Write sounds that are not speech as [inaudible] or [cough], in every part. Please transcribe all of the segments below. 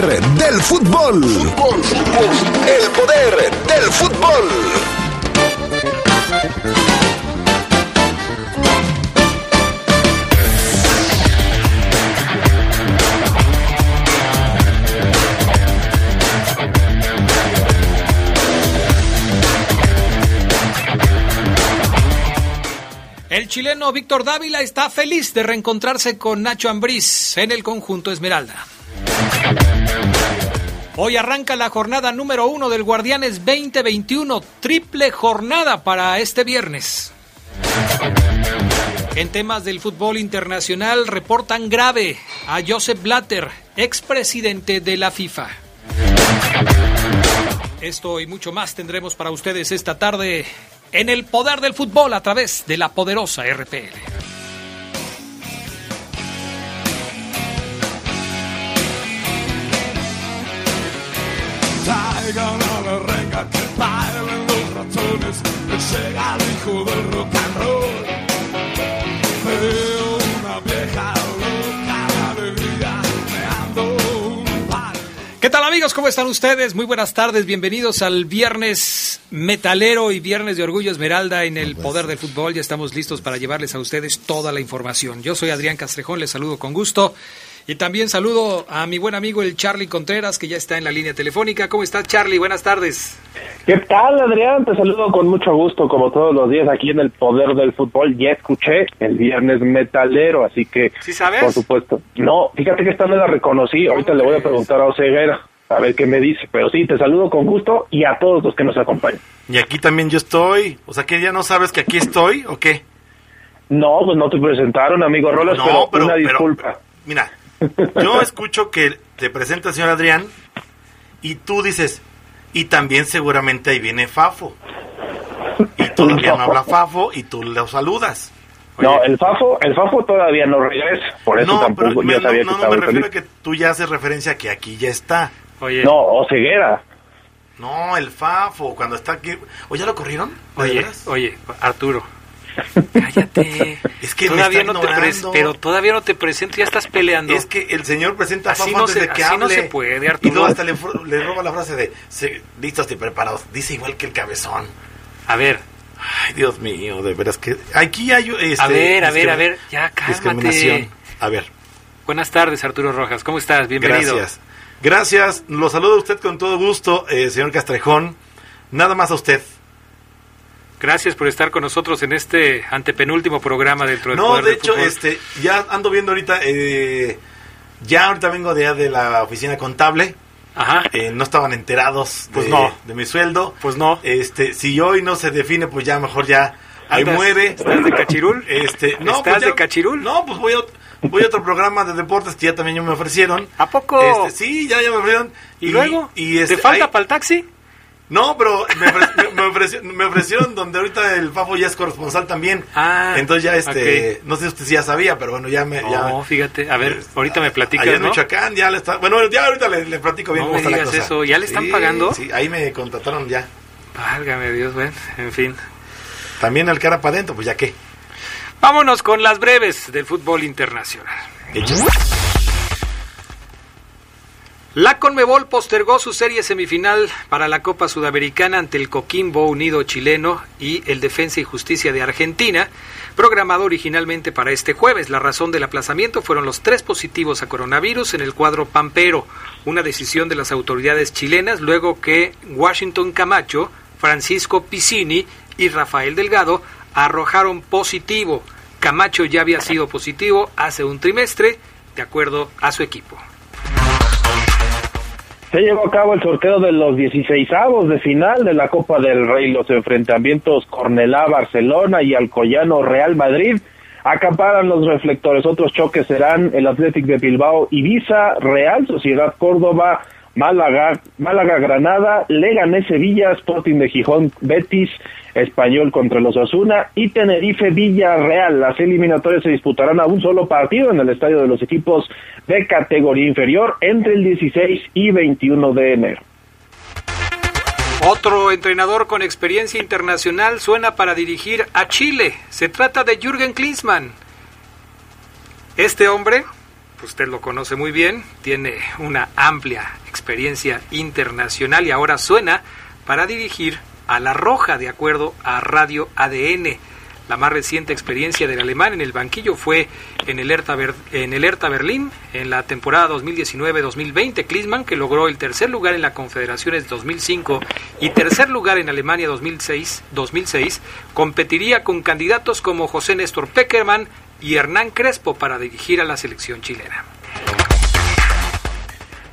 del fútbol. El poder del fútbol. El chileno Víctor Dávila está feliz de reencontrarse con Nacho Ambriz en el conjunto Esmeralda. Hoy arranca la jornada número uno del Guardianes 2021, triple jornada para este viernes. En temas del fútbol internacional reportan grave a Joseph Blatter, expresidente de la FIFA. Esto y mucho más tendremos para ustedes esta tarde en el poder del fútbol a través de la poderosa RPL. Que bailen. ¿Qué tal amigos? ¿Cómo están ustedes? Muy buenas tardes, bienvenidos al viernes metalero y viernes de Orgullo Esmeralda en el Poder del Fútbol. Ya estamos listos para llevarles a ustedes toda la información. Yo soy Adrián Castrejón, les saludo con gusto. Y también saludo a mi buen amigo el Charlie Contreras, que ya está en la línea telefónica. ¿Cómo estás, Charlie? Buenas tardes. ¿Qué tal, Adrián? Te saludo con mucho gusto, como todos los días, aquí en el Poder del Fútbol. Ya escuché el viernes metalero, así que... ¿Sí sabes? Por supuesto. No, fíjate que esta no la reconocí. Ahorita le voy a preguntar a Oseguera a ver qué me dice. Pero sí, te saludo con gusto y a todos los que nos acompañan. Y aquí también yo estoy. O sea, que ya no sabes que aquí estoy o qué? No, pues no te presentaron, amigo Rolas, No, pero, pero- una pero- disculpa. Mira, yo escucho que te presenta el señor Adrián y tú dices, y también seguramente ahí viene Fafo. Y todavía no, No. habla Fafo y tú lo saludas. No, el Fafo, el Fafo todavía no regresa, por eso no, tampoco pero me, yo no, sabía no, que estaba me refiero a que tú ya haces referencia a que aquí ya está. Oye, No, Oseguera. No, el Fafo, cuando está aquí... ¿O ya lo corrieron? ¿De oye, oye, Arturo. Cállate. Es que todavía no te ignorando. pero todavía no te presento, ya estás peleando. Es que el señor presenta a Así no antes se- de que así no hable. se puede, Y Arturo. luego hasta le, le roba la frase de "Se- listos y preparados. Dice igual que el cabezón. A ver, Ay, Dios mío, de veras que... Aquí hay... Este, a ver, a ver, a ver, ya cálmate. Discriminación. A ver, Buenas tardes, Arturo Rojas. ¿Cómo estás? Bienvenido. gracias. Gracias, lo saludo a usted con todo gusto, eh, señor Castrejón. Nada más a usted. Gracias por estar con nosotros en este antepenúltimo programa dentro del No, Poder de del hecho, Fútbol. este, ya ando viendo ahorita, eh, ya ahorita vengo de, de la oficina contable, Ajá. eh, no estaban enterados de, Pues no. de mi sueldo. Pues no. Este, si hoy no se define, pues ya mejor ya ahí muere. ¿Estás de cachirul? Este, no, ¿Estás pues ya- de cachirul? No, pues voy a, voy a otro programa de deportes que ya también me ofrecieron. ¿A poco? Este, sí, ya, ya me ofrecieron. ¿Y, luego? y este, ¿Te falta ahí- para el taxi? No, pero me, ofre- [laughs] me- ofreció- me ofrecieron donde ahorita el Fafo ya es corresponsal también. Ah, Entonces ya este, no sé si ya sabía, pero bueno, ya me... ya, No, fíjate. A ver, ahorita me platicas, Allá en ¿no? Michoacán ya le está... Bueno, ya ahorita le, le platico bien No cómo me está la cosa. eso, ¿ya le están Sí, pagando? Sí, ahí me contrataron ya. Válgame Dios, bueno, en fin. También al cara para adentro, pues ya qué. Vámonos con las breves del fútbol internacional. La Conmebol postergó su serie semifinal para la Copa Sudamericana ante el Coquimbo Unido chileno y el Defensa y Justicia de Argentina, programado originalmente para este jueves. La razón del aplazamiento fueron los tres positivos a coronavirus en el cuadro Pampero, una decisión de las autoridades chilenas luego que Washington Camacho, Francisco Piscini y Rafael Delgado arrojaron positivo. Camacho ya había sido positivo hace un trimestre, de acuerdo a su equipo. Se llevó a cabo el sorteo de los 16avos de final de la Copa del Rey, los enfrentamientos Cornelá-Barcelona y Alcoyano-Real Madrid. Acaparan los reflectores. Otros choques serán el Athletic de Bilbao, Ibiza, Real Sociedad Córdoba, Málaga, Málaga Granada, Leganés Sevilla, Sporting de Gijón, Betis, Español contra los Asuna y Tenerife Villarreal. Las eliminatorias se disputarán a un solo partido en el estadio de los equipos de categoría inferior entre el 16 y 21 de enero. Otro entrenador con experiencia internacional suena para dirigir a Chile. Se trata de Jürgen Klinsmann. Este hombre usted lo conoce muy bien, tiene una amplia experiencia internacional y ahora suena para dirigir a La Roja, de acuerdo a Radio ADN. La más reciente experiencia del alemán en el banquillo fue en el Hertha, Ber- en el Hertha Berlín en la temporada 2019-2020. Klinsmann, que logró el tercer lugar en la Confederaciones 2005 y tercer lugar en Alemania 2006, 2006 competiría con candidatos como José Néstor Peckerman y Hernán Crespo para dirigir a la selección chilena.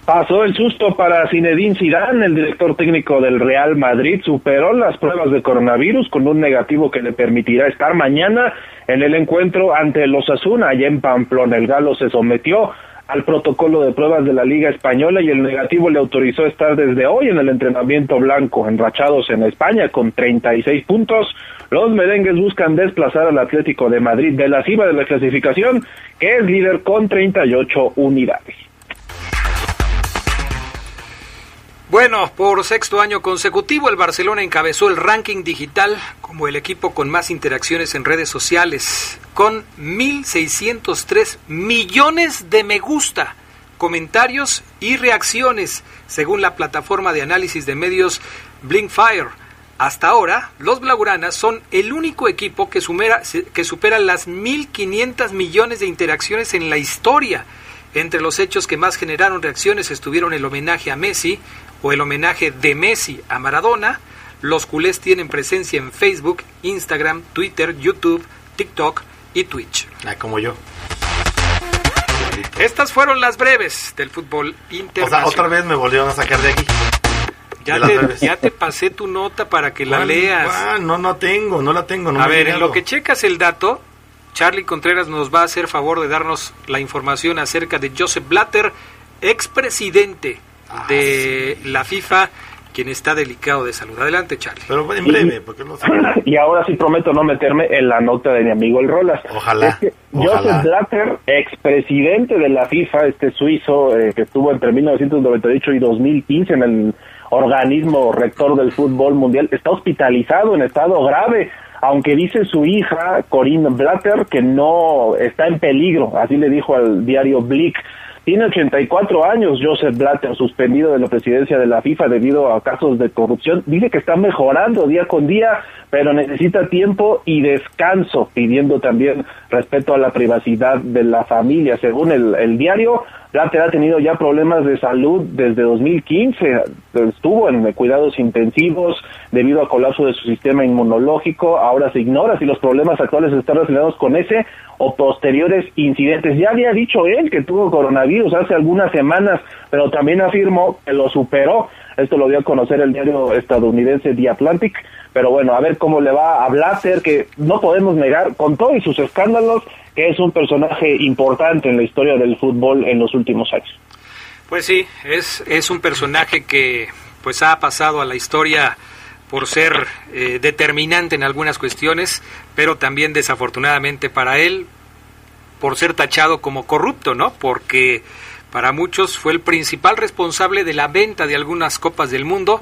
Pasó el susto para Zinedine Zidane, el director técnico del Real Madrid, superó las pruebas de coronavirus con un negativo que le permitirá estar mañana en el encuentro ante los Asuna allá en Pamplona. El galo se sometió al protocolo de pruebas de la Liga Española y el negativo le autorizó estar desde hoy en el entrenamiento blanco, enrachados en España con 36 puntos. Los merengues buscan desplazar al Atlético de Madrid de la cima de la clasificación, que es líder con 38 unidades. Bueno, por sexto año consecutivo el Barcelona encabezó el ranking digital como el equipo con más interacciones en redes sociales, con 1.603 millones de me gusta, comentarios y reacciones, según la plataforma de análisis de medios Blinkfire. Hasta ahora, los Blaugranas son el único equipo que, sumera- que supera las 1.500 millones de interacciones en la historia. Entre los hechos que más generaron reacciones estuvieron el homenaje a Messi o el homenaje de Messi a Maradona. Los culés tienen presencia en Facebook, Instagram, Twitter, YouTube, TikTok y Twitch. Ah, como yo. Estas fueron las breves del fútbol O sea, internacional. otra vez me volvieron a sacar de aquí. ya, de te, ya te pasé tu nota para que la ¿Cuál- leas. No, no tengo, no la tengo. No a ver, en lo que checas el dato, Charlie Contreras nos va a hacer favor de darnos la información acerca de Joseph Blatter, expresidente de la FIFA, quien está delicado de salud. Adelante, Charlie. Pero en breve, porque no sé. y ahora sí prometo no meterme en la nota de mi amigo el Rolas. Ojalá, Es que ojalá. Joseph Blatter, expresidente de la FIFA, este suizo eh, que estuvo entre 1998 y 2015 en el organismo rector del fútbol mundial, está hospitalizado en estado grave. Aunque dice su hija, Corinne Blatter, que no está en peligro, así le dijo al diario Blick. Tiene 84 años Joseph Blatter, suspendido de la presidencia de la FIFA debido a casos de corrupción. Dice que está mejorando día con día, pero necesita tiempo y descanso, pidiendo también respeto a la privacidad de la familia. Según el, el diario, Blatter ha tenido ya problemas de salud desde 2015. Estuvo en cuidados intensivos debido a colapso de su sistema inmunológico. Ahora se ignora si los problemas actuales están relacionados con ese o posteriores incidentes. Ya había dicho él que tuvo coronavirus hace algunas semanas, pero también afirmó que lo superó. Esto lo dio a conocer el diario estadounidense The Atlantic. Pero bueno, a ver cómo le va a Blatter, que no podemos negar, con todos sus escándalos, que es un personaje importante en la historia del fútbol en los últimos años. Pues sí, es, es un personaje que pues ha pasado a la historia por ser eh, determinante en algunas cuestiones, pero también desafortunadamente para él por ser tachado como corrupto, ¿no? Porque para muchos fue el principal responsable de la venta de algunas copas del mundo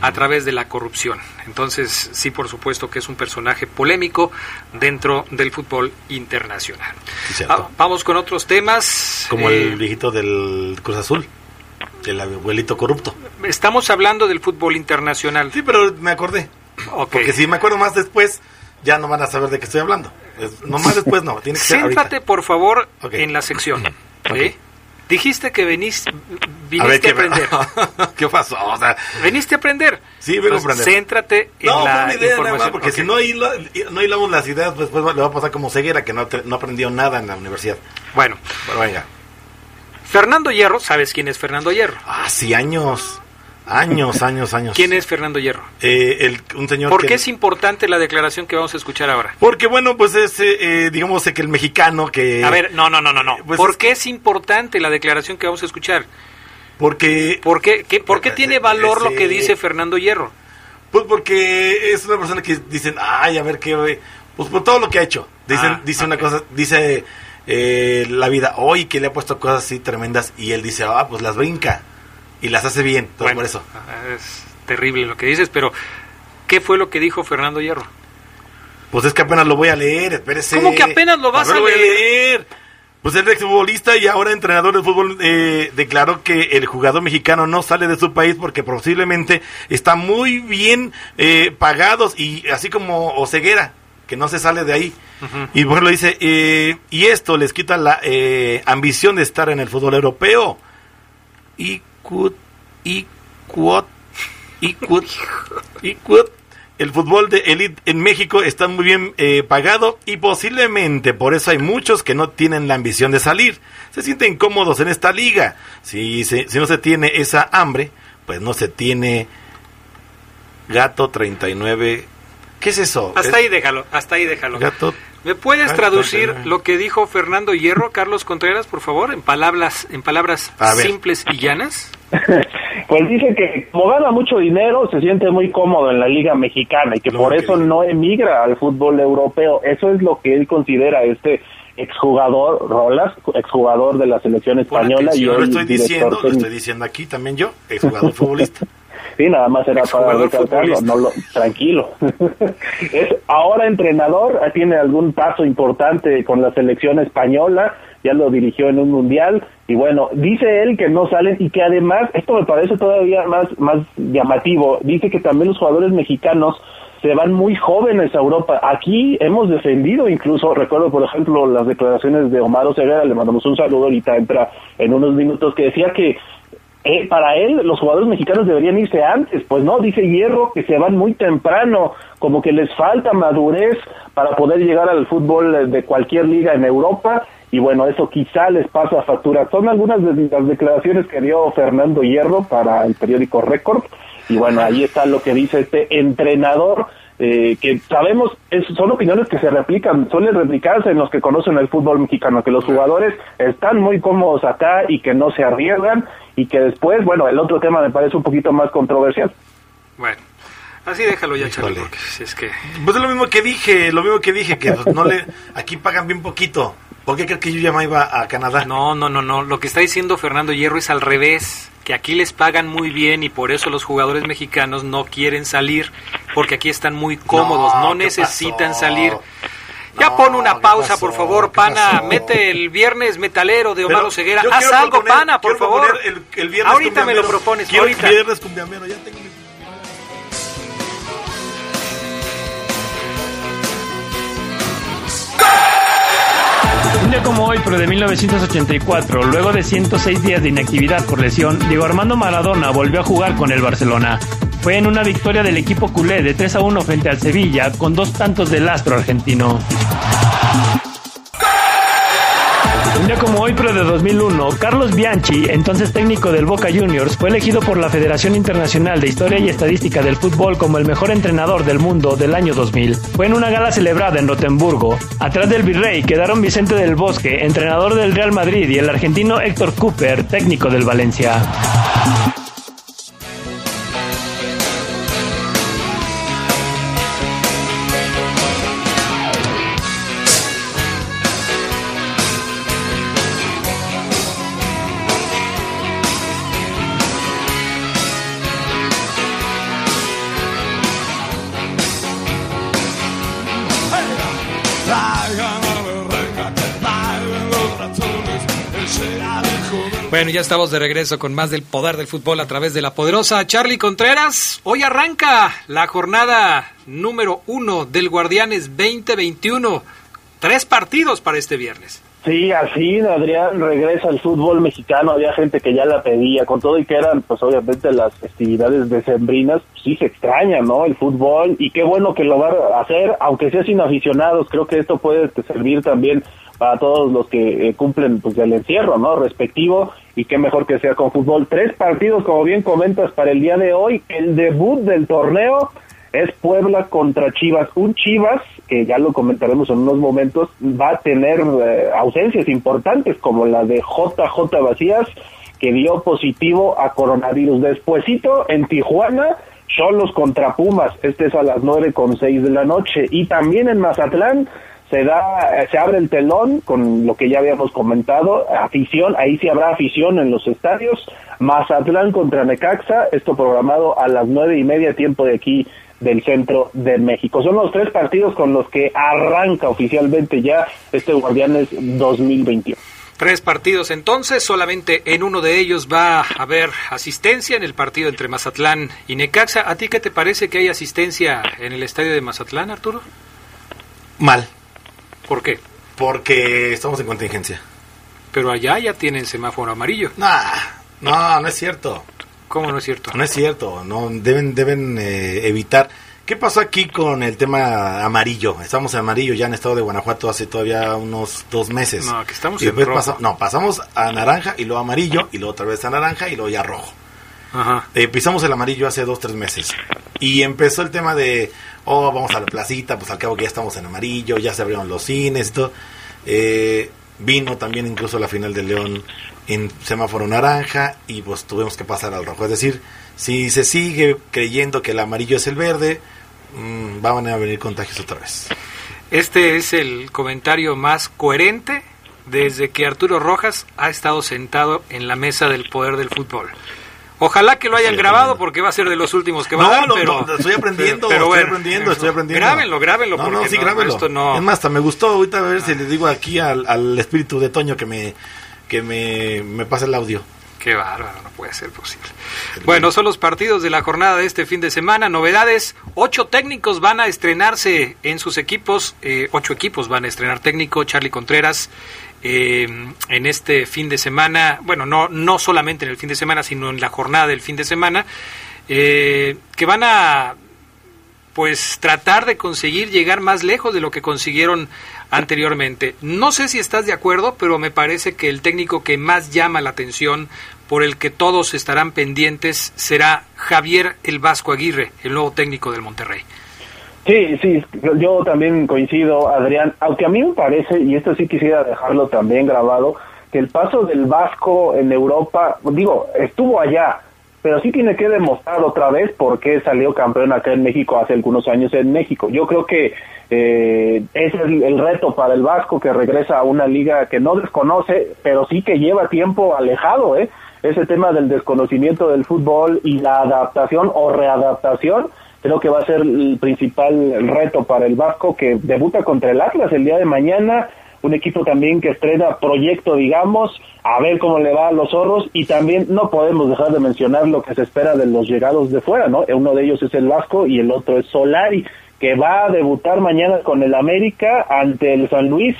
a través de la corrupción. Entonces, sí, por supuesto que es un personaje polémico dentro del fútbol internacional. Sí. Ah, vamos con otros temas. Como Eh, el viejito del Cruz Azul, el abuelito corrupto. Estamos hablando del fútbol internacional. Sí, pero me acordé. Porque si me acuerdo más después, ya no van a saber de qué estoy hablando. No más después no, tiene que ser Céntrate, por favor, en la sección. Ok. Dijiste que venís, A viniste a, ¿qué, aprender. [laughs] ¿qué pasó? O sea, Veniste a aprender. Sí, vengo a Entonces, aprender. Céntrate en no, la una idea nada información. más, porque si no, no hilamos las ideas, pues, después le va a pasar como ceguera, que no, no aprendió nada en la universidad. Bueno, Pero venga. Fernando Hierro, ¿sabes quién es Fernando Hierro? Ah, sí, años. Años, años, años. ¿Quién es Fernando Hierro? Eh, el, un señor ¿Por que- qué es importante la declaración que vamos a escuchar ahora? Porque, bueno, pues es, eh, eh, digamos, eh, que el mexicano que... A ver, no, no, no, no, no. pues ¿Por es- qué es importante la declaración que vamos a escuchar? Porque... ¿Por qué, qué- por qué Ese- tiene valor lo que dice Fernando Hierro? Pues porque es una persona que dicen, ay, a ver qué... Pues por todo lo que ha hecho. Dicen, Ah, dice una cosa, dice eh, la vida, hoy que le ha puesto cosas así tremendas y él dice, ah, pues las brinca y las hace bien. Bueno, por eso. Es terrible lo que dices, pero ¿qué fue lo que dijo Fernando Hierro? Pues es que apenas lo voy a leer, espérese. ¿Cómo que apenas lo vas ver, a voy leer? leer? Pues el exfutbolista y ahora entrenador de fútbol eh, declaró que el jugador mexicano no sale de su país porque posiblemente está muy bien eh, pagados y así como Oseguera, que no se sale de ahí. Y bueno, dice, eh, y esto les quita la eh, ambición de estar en el fútbol europeo. Y El fútbol de élite en México está muy bien eh, pagado y posiblemente por eso hay muchos que no tienen la ambición de salir. Se sienten cómodos en esta liga. Si, se- si no se tiene esa hambre, pues no se tiene gato 39. ¿Qué es eso? Hasta Es ahí déjalo, hasta ahí déjalo. Gato ¿Me puedes Ay, traducir lo que dijo Fernando Hierro, Carlos Contreras, por favor, en palabras, en palabras simples y llanas? [laughs] Pues dice que como gana mucho dinero, se siente muy cómodo en la Liga Mexicana y que Lo por que eso dice. no emigra al fútbol europeo. Eso es lo que él considera este exjugador Rolas, exjugador de la selección española y atención. Yo lo hoy estoy director diciendo, lo estoy diciendo aquí también yo, exjugador [laughs] futbolista. Sí, nada más era para recalcarlo, no lo, tranquilo. [laughs] es ahora entrenador, tiene algún paso importante con la selección española, ya lo dirigió en un mundial y bueno, dice él que no salen y que además, esto me parece todavía más más llamativo, dice que también los jugadores mexicanos se van muy jóvenes a Europa. Aquí hemos defendido incluso, recuerdo por ejemplo las declaraciones de Omar Oseguera, le mandamos un saludo, ahorita entra en unos minutos, que decía que eh, para él los jugadores mexicanos deberían irse antes, pues no, dice Hierro que se van muy temprano, como que les falta madurez para poder llegar al fútbol eh, de cualquier liga en Europa y bueno, eso quizá les pasa factura. Son algunas de las declaraciones que dio Fernando Hierro para el periódico Record y bueno, ahí está lo que dice este entrenador eh, que sabemos, es- son opiniones que se replican, suelen replicarse en los que conocen el fútbol mexicano, que los jugadores están muy cómodos acá y que no se arriesgan y que después, bueno, el otro tema me parece un poquito más controversial. Bueno, así déjalo ya, Charlie, Híjole. porque si es que... Pues es lo mismo que dije, lo mismo que dije, que no le, aquí pagan bien poquito. ¿Por qué crees que yo ya me iba a Canadá? No, no, no, no. Lo que está diciendo Fernando Hierro es al revés, que aquí les pagan muy bien y por eso los jugadores mexicanos no quieren salir, porque aquí están muy cómodos, no, ¿qué necesitan pasó? salir. Ya No, pon una ¿qué pausa, pasó? por favor, ¿Qué pana. Mete el viernes metalero de Omar Ceguera. Haz algo, proponer- pana, por favor. El, el viernes ahorita me lo propones, Quiero ahorita. El viernes cumbiamero, ya tengo como hoy, pero de 1984, luego de 106 días de inactividad por lesión, Diego Armando Maradona volvió a jugar con el Barcelona. Fue en una victoria del equipo culé de 3 a 1 frente al Sevilla, con dos tantos del astro argentino. Hoy, pero de 2001, Carlos Bianchi, entonces técnico del Boca Juniors, fue elegido por la Federación Internacional de Historia y Estadística del Fútbol como el mejor entrenador del mundo del año 2000. Fue en una gala celebrada en Rotemburgo. Atrás del virrey quedaron Vicente del Bosque, entrenador del Real Madrid, y el argentino Héctor Cooper, técnico del Valencia. Bueno, ya estamos de regreso con más del poder del fútbol a través de la poderosa Charlie Contreras. Hoy arranca la jornada número uno del Guardianes 2021. Tres partidos para este viernes. Sí, así Adrián regresa al fútbol mexicano, había gente que ya la pedía, con todo y que eran pues obviamente las festividades decembrinas, sí se extraña, ¿no? El fútbol y qué bueno que lo va a hacer, aunque sea sin aficionados, creo que esto puede servir también para todos los que eh, cumplen pues el encierro, ¿no? Respectivo y qué mejor que sea con fútbol. Tres partidos, como bien comentas, para el día de hoy, el debut del torneo es Puebla contra Chivas. Un Chivas, que ya lo comentaremos en unos momentos, va a tener eh, ausencias importantes como la de JJ Vacías, que dio positivo a coronavirus. Despuésito, en Tijuana, Cholos contra Pumas. Este es a las nueve con seis de la noche. Y también en Mazatlán, se da eh, se abre el telón con lo que ya habíamos comentado afición ahí sí habrá afición en los estadios Mazatlán contra Necaxa esto programado a las nueve y media tiempo de aquí del centro de México son los tres partidos con los que arranca oficialmente ya este Guardianes 2021 Tres partidos entonces, solamente en uno de ellos va a haber asistencia en el partido entre Mazatlán y Necaxa. ¿A ti qué te parece que hay asistencia en el estadio de Mazatlán, Arturo? Mal, ¿Por qué? porque estamos en contingencia. Pero allá ya tienen semáforo amarillo. Nah, no, no es cierto. ¿Cómo no es cierto? No es cierto, no deben deben eh, evitar. ¿Qué pasó aquí con el tema amarillo? Estamos en amarillo ya en estado de Guanajuato hace todavía unos dos meses. No, que estamos Y en rojo. pasa- no, pasamos a naranja y luego amarillo y luego otra vez a naranja y luego ya rojo. Ajá. Eh, pisamos el amarillo hace dos, tres meses. Y empezó el tema de, oh, vamos a la placita, pues al cabo que ya estamos en amarillo, ya se abrieron los cines y todo. Eh, vino también incluso la final de León en semáforo naranja y pues tuvimos que pasar al rojo. Es decir, si se sigue creyendo que el amarillo es el verde, mm, van a venir contagios otra vez. Este es el comentario más coherente desde que Arturo Rojas ha estado sentado en la mesa del poder del fútbol. Ojalá que lo hayan Sí, grabado porque va a ser de los últimos que va No, a dar, pero no, estoy aprendiendo, pero estoy bueno, aprendiendo, estoy aprendiendo. Grábenlo, grábenlo No, no, sí, grábenlo. esto no Es más, hasta me gustó ahorita a ver si le digo aquí al, al espíritu de Toño que me que me, me pase el audio. Qué bárbaro, no puede ser posible. Bueno, son los partidos de la jornada de este fin de semana. Novedades, ocho técnicos van a estrenarse en sus equipos, eh, ocho equipos van a estrenar técnico, Charlie Contreras, eh, en este fin de semana, bueno, no, no solamente en el fin de semana, sino en la jornada del fin de semana, eh, que van a pues tratar de conseguir llegar más lejos de lo que consiguieron anteriormente. No sé si estás de acuerdo, pero me parece que el técnico que más llama la atención, por el que todos estarán pendientes, será Javier El Vasco Aguirre, el nuevo técnico del Monterrey. Sí, sí, yo también coincido, Adrián, aunque a mí me parece, y esto sí quisiera dejarlo también grabado, que el paso del Vasco en Europa, digo, estuvo allá, pero sí tiene que demostrar otra vez por qué salió campeón acá en México hace algunos años en México. Yo creo que eh, ese es el, el reto para el Vasco que regresa a una liga que no desconoce, pero sí que lleva tiempo alejado, ¿eh? Ese tema del desconocimiento del fútbol y la adaptación o readaptación creo que va a ser el principal reto para el Vasco que debuta contra el Atlas el día de mañana, un equipo también que estrena proyecto, digamos, a ver cómo le va a los zorros y también no podemos dejar de mencionar lo que se espera de los llegados de fuera, ¿no? Uno de ellos es el Vasco y el otro es Solari, que va a debutar mañana con el América ante el San Luis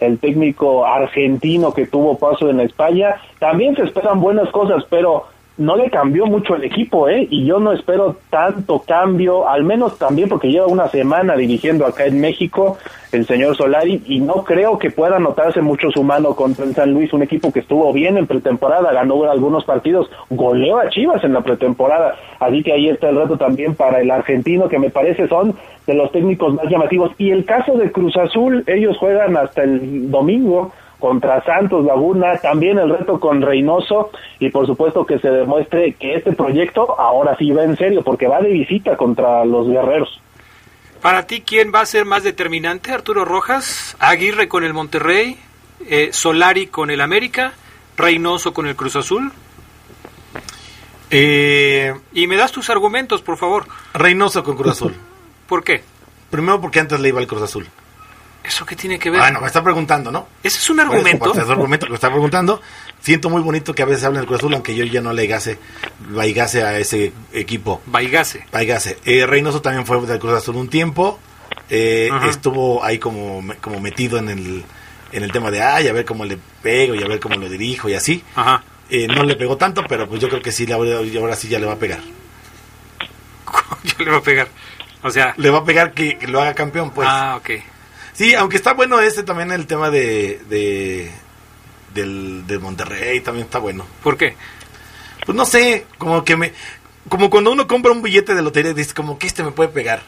el técnico argentino que tuvo paso en España. También se esperan buenas cosas, pero no le cambió mucho el equipo, ¿eh? Y yo no espero tanto cambio, al menos también porque lleva una semana dirigiendo acá en México el señor Solari y no creo que pueda notarse mucho su mano contra el San Luis, un equipo que estuvo bien en pretemporada, ganó algunos partidos, goleó a Chivas en la pretemporada, así que ahí está el reto también para el argentino que me parece son de los técnicos más llamativos. Y el caso de Cruz Azul, ellos juegan hasta el domingo contra Santos Laguna, también el reto con Reynoso y por supuesto que se demuestre que este proyecto ahora sí va en serio porque va de visita contra los guerreros. Para ti, ¿quién va a ser más determinante? Arturo Rojas, Aguirre con el Monterrey, eh, Solari con el América, Reynoso con el Cruz Azul. Eh, Y me das tus argumentos, por favor. Reynoso con Cruz Azul. [laughs] ¿Por qué? Primero porque antes le iba al Cruz Azul. ¿Eso qué tiene que ver? Bueno, me está preguntando, ¿no? Ese es un argumento. ese argumento que me está preguntando. Siento muy bonito que a veces hablen del Cruz Azul, aunque yo ya no le gase, vaigase a ese equipo. Baigase. Vaigase. Eh, Reynoso también fue del Cruz Azul un tiempo. Eh, estuvo ahí como, como metido en el, en el tema de, ay, a ver cómo le pego y a ver cómo lo dirijo y así. Ajá. Eh, no le pegó tanto, pero pues yo creo que sí, le- ahora sí ya le va a pegar. [laughs] Yo le voy a pegar. O sea. Le va a pegar que, que lo haga campeón, pues. ah, ok. Sí, aunque está bueno este también el tema de, de del de Monterrey también está bueno. ¿Por qué? Pues no sé, como que me como cuando uno compra un billete de lotería dice como que este me puede pegar.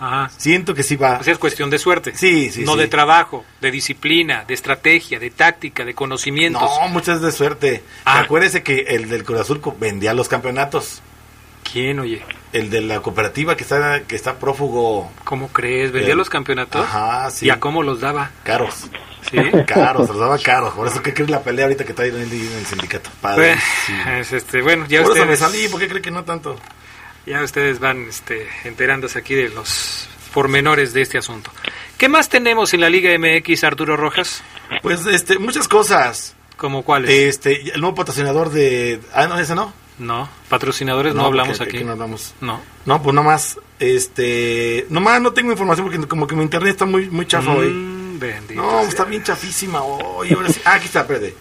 Ajá. Siento que sí va. O sea, es cuestión de suerte. Sí, sí, No sí. de trabajo, de disciplina, de estrategia, de táctica, de conocimientos. no, muchas de suerte. Ah. Acuérdese que el del Cruz Azul vendía los campeonatos. ¿Quién, oye? El de la cooperativa que está que está prófugo ¿Cómo crees? ¿Vendía El- los campeonatos? Ajá, sí. ¿Y a cómo los daba? caros. ¿Sí? [laughs] Caros, los daba caros. Por eso que crees la pelea ahorita que está ahí en el, en el sindicato. Padre, Bueno, sí. es, este, bueno, ya Por eso me ustedes, salí, ¿por qué cree que no tanto? ya ustedes van este, enterándose aquí de los pormenores de este asunto. ¿Qué más tenemos en la Liga MX, Arturo Rojas? Pues este, muchas cosas. ¿Como cuáles? Este, el nuevo patrocinador de... Ah, no, ese no. No, patrocinadores no, hablamos porque aquí. no hablamos. No. No, pues nomás, este... Nomás no tengo información porque como que mi internet está muy, muy chafa hoy. Mm, bendito No, sea. está bien chafísima hoy. Ahora sí. Ah, aquí está, espérate.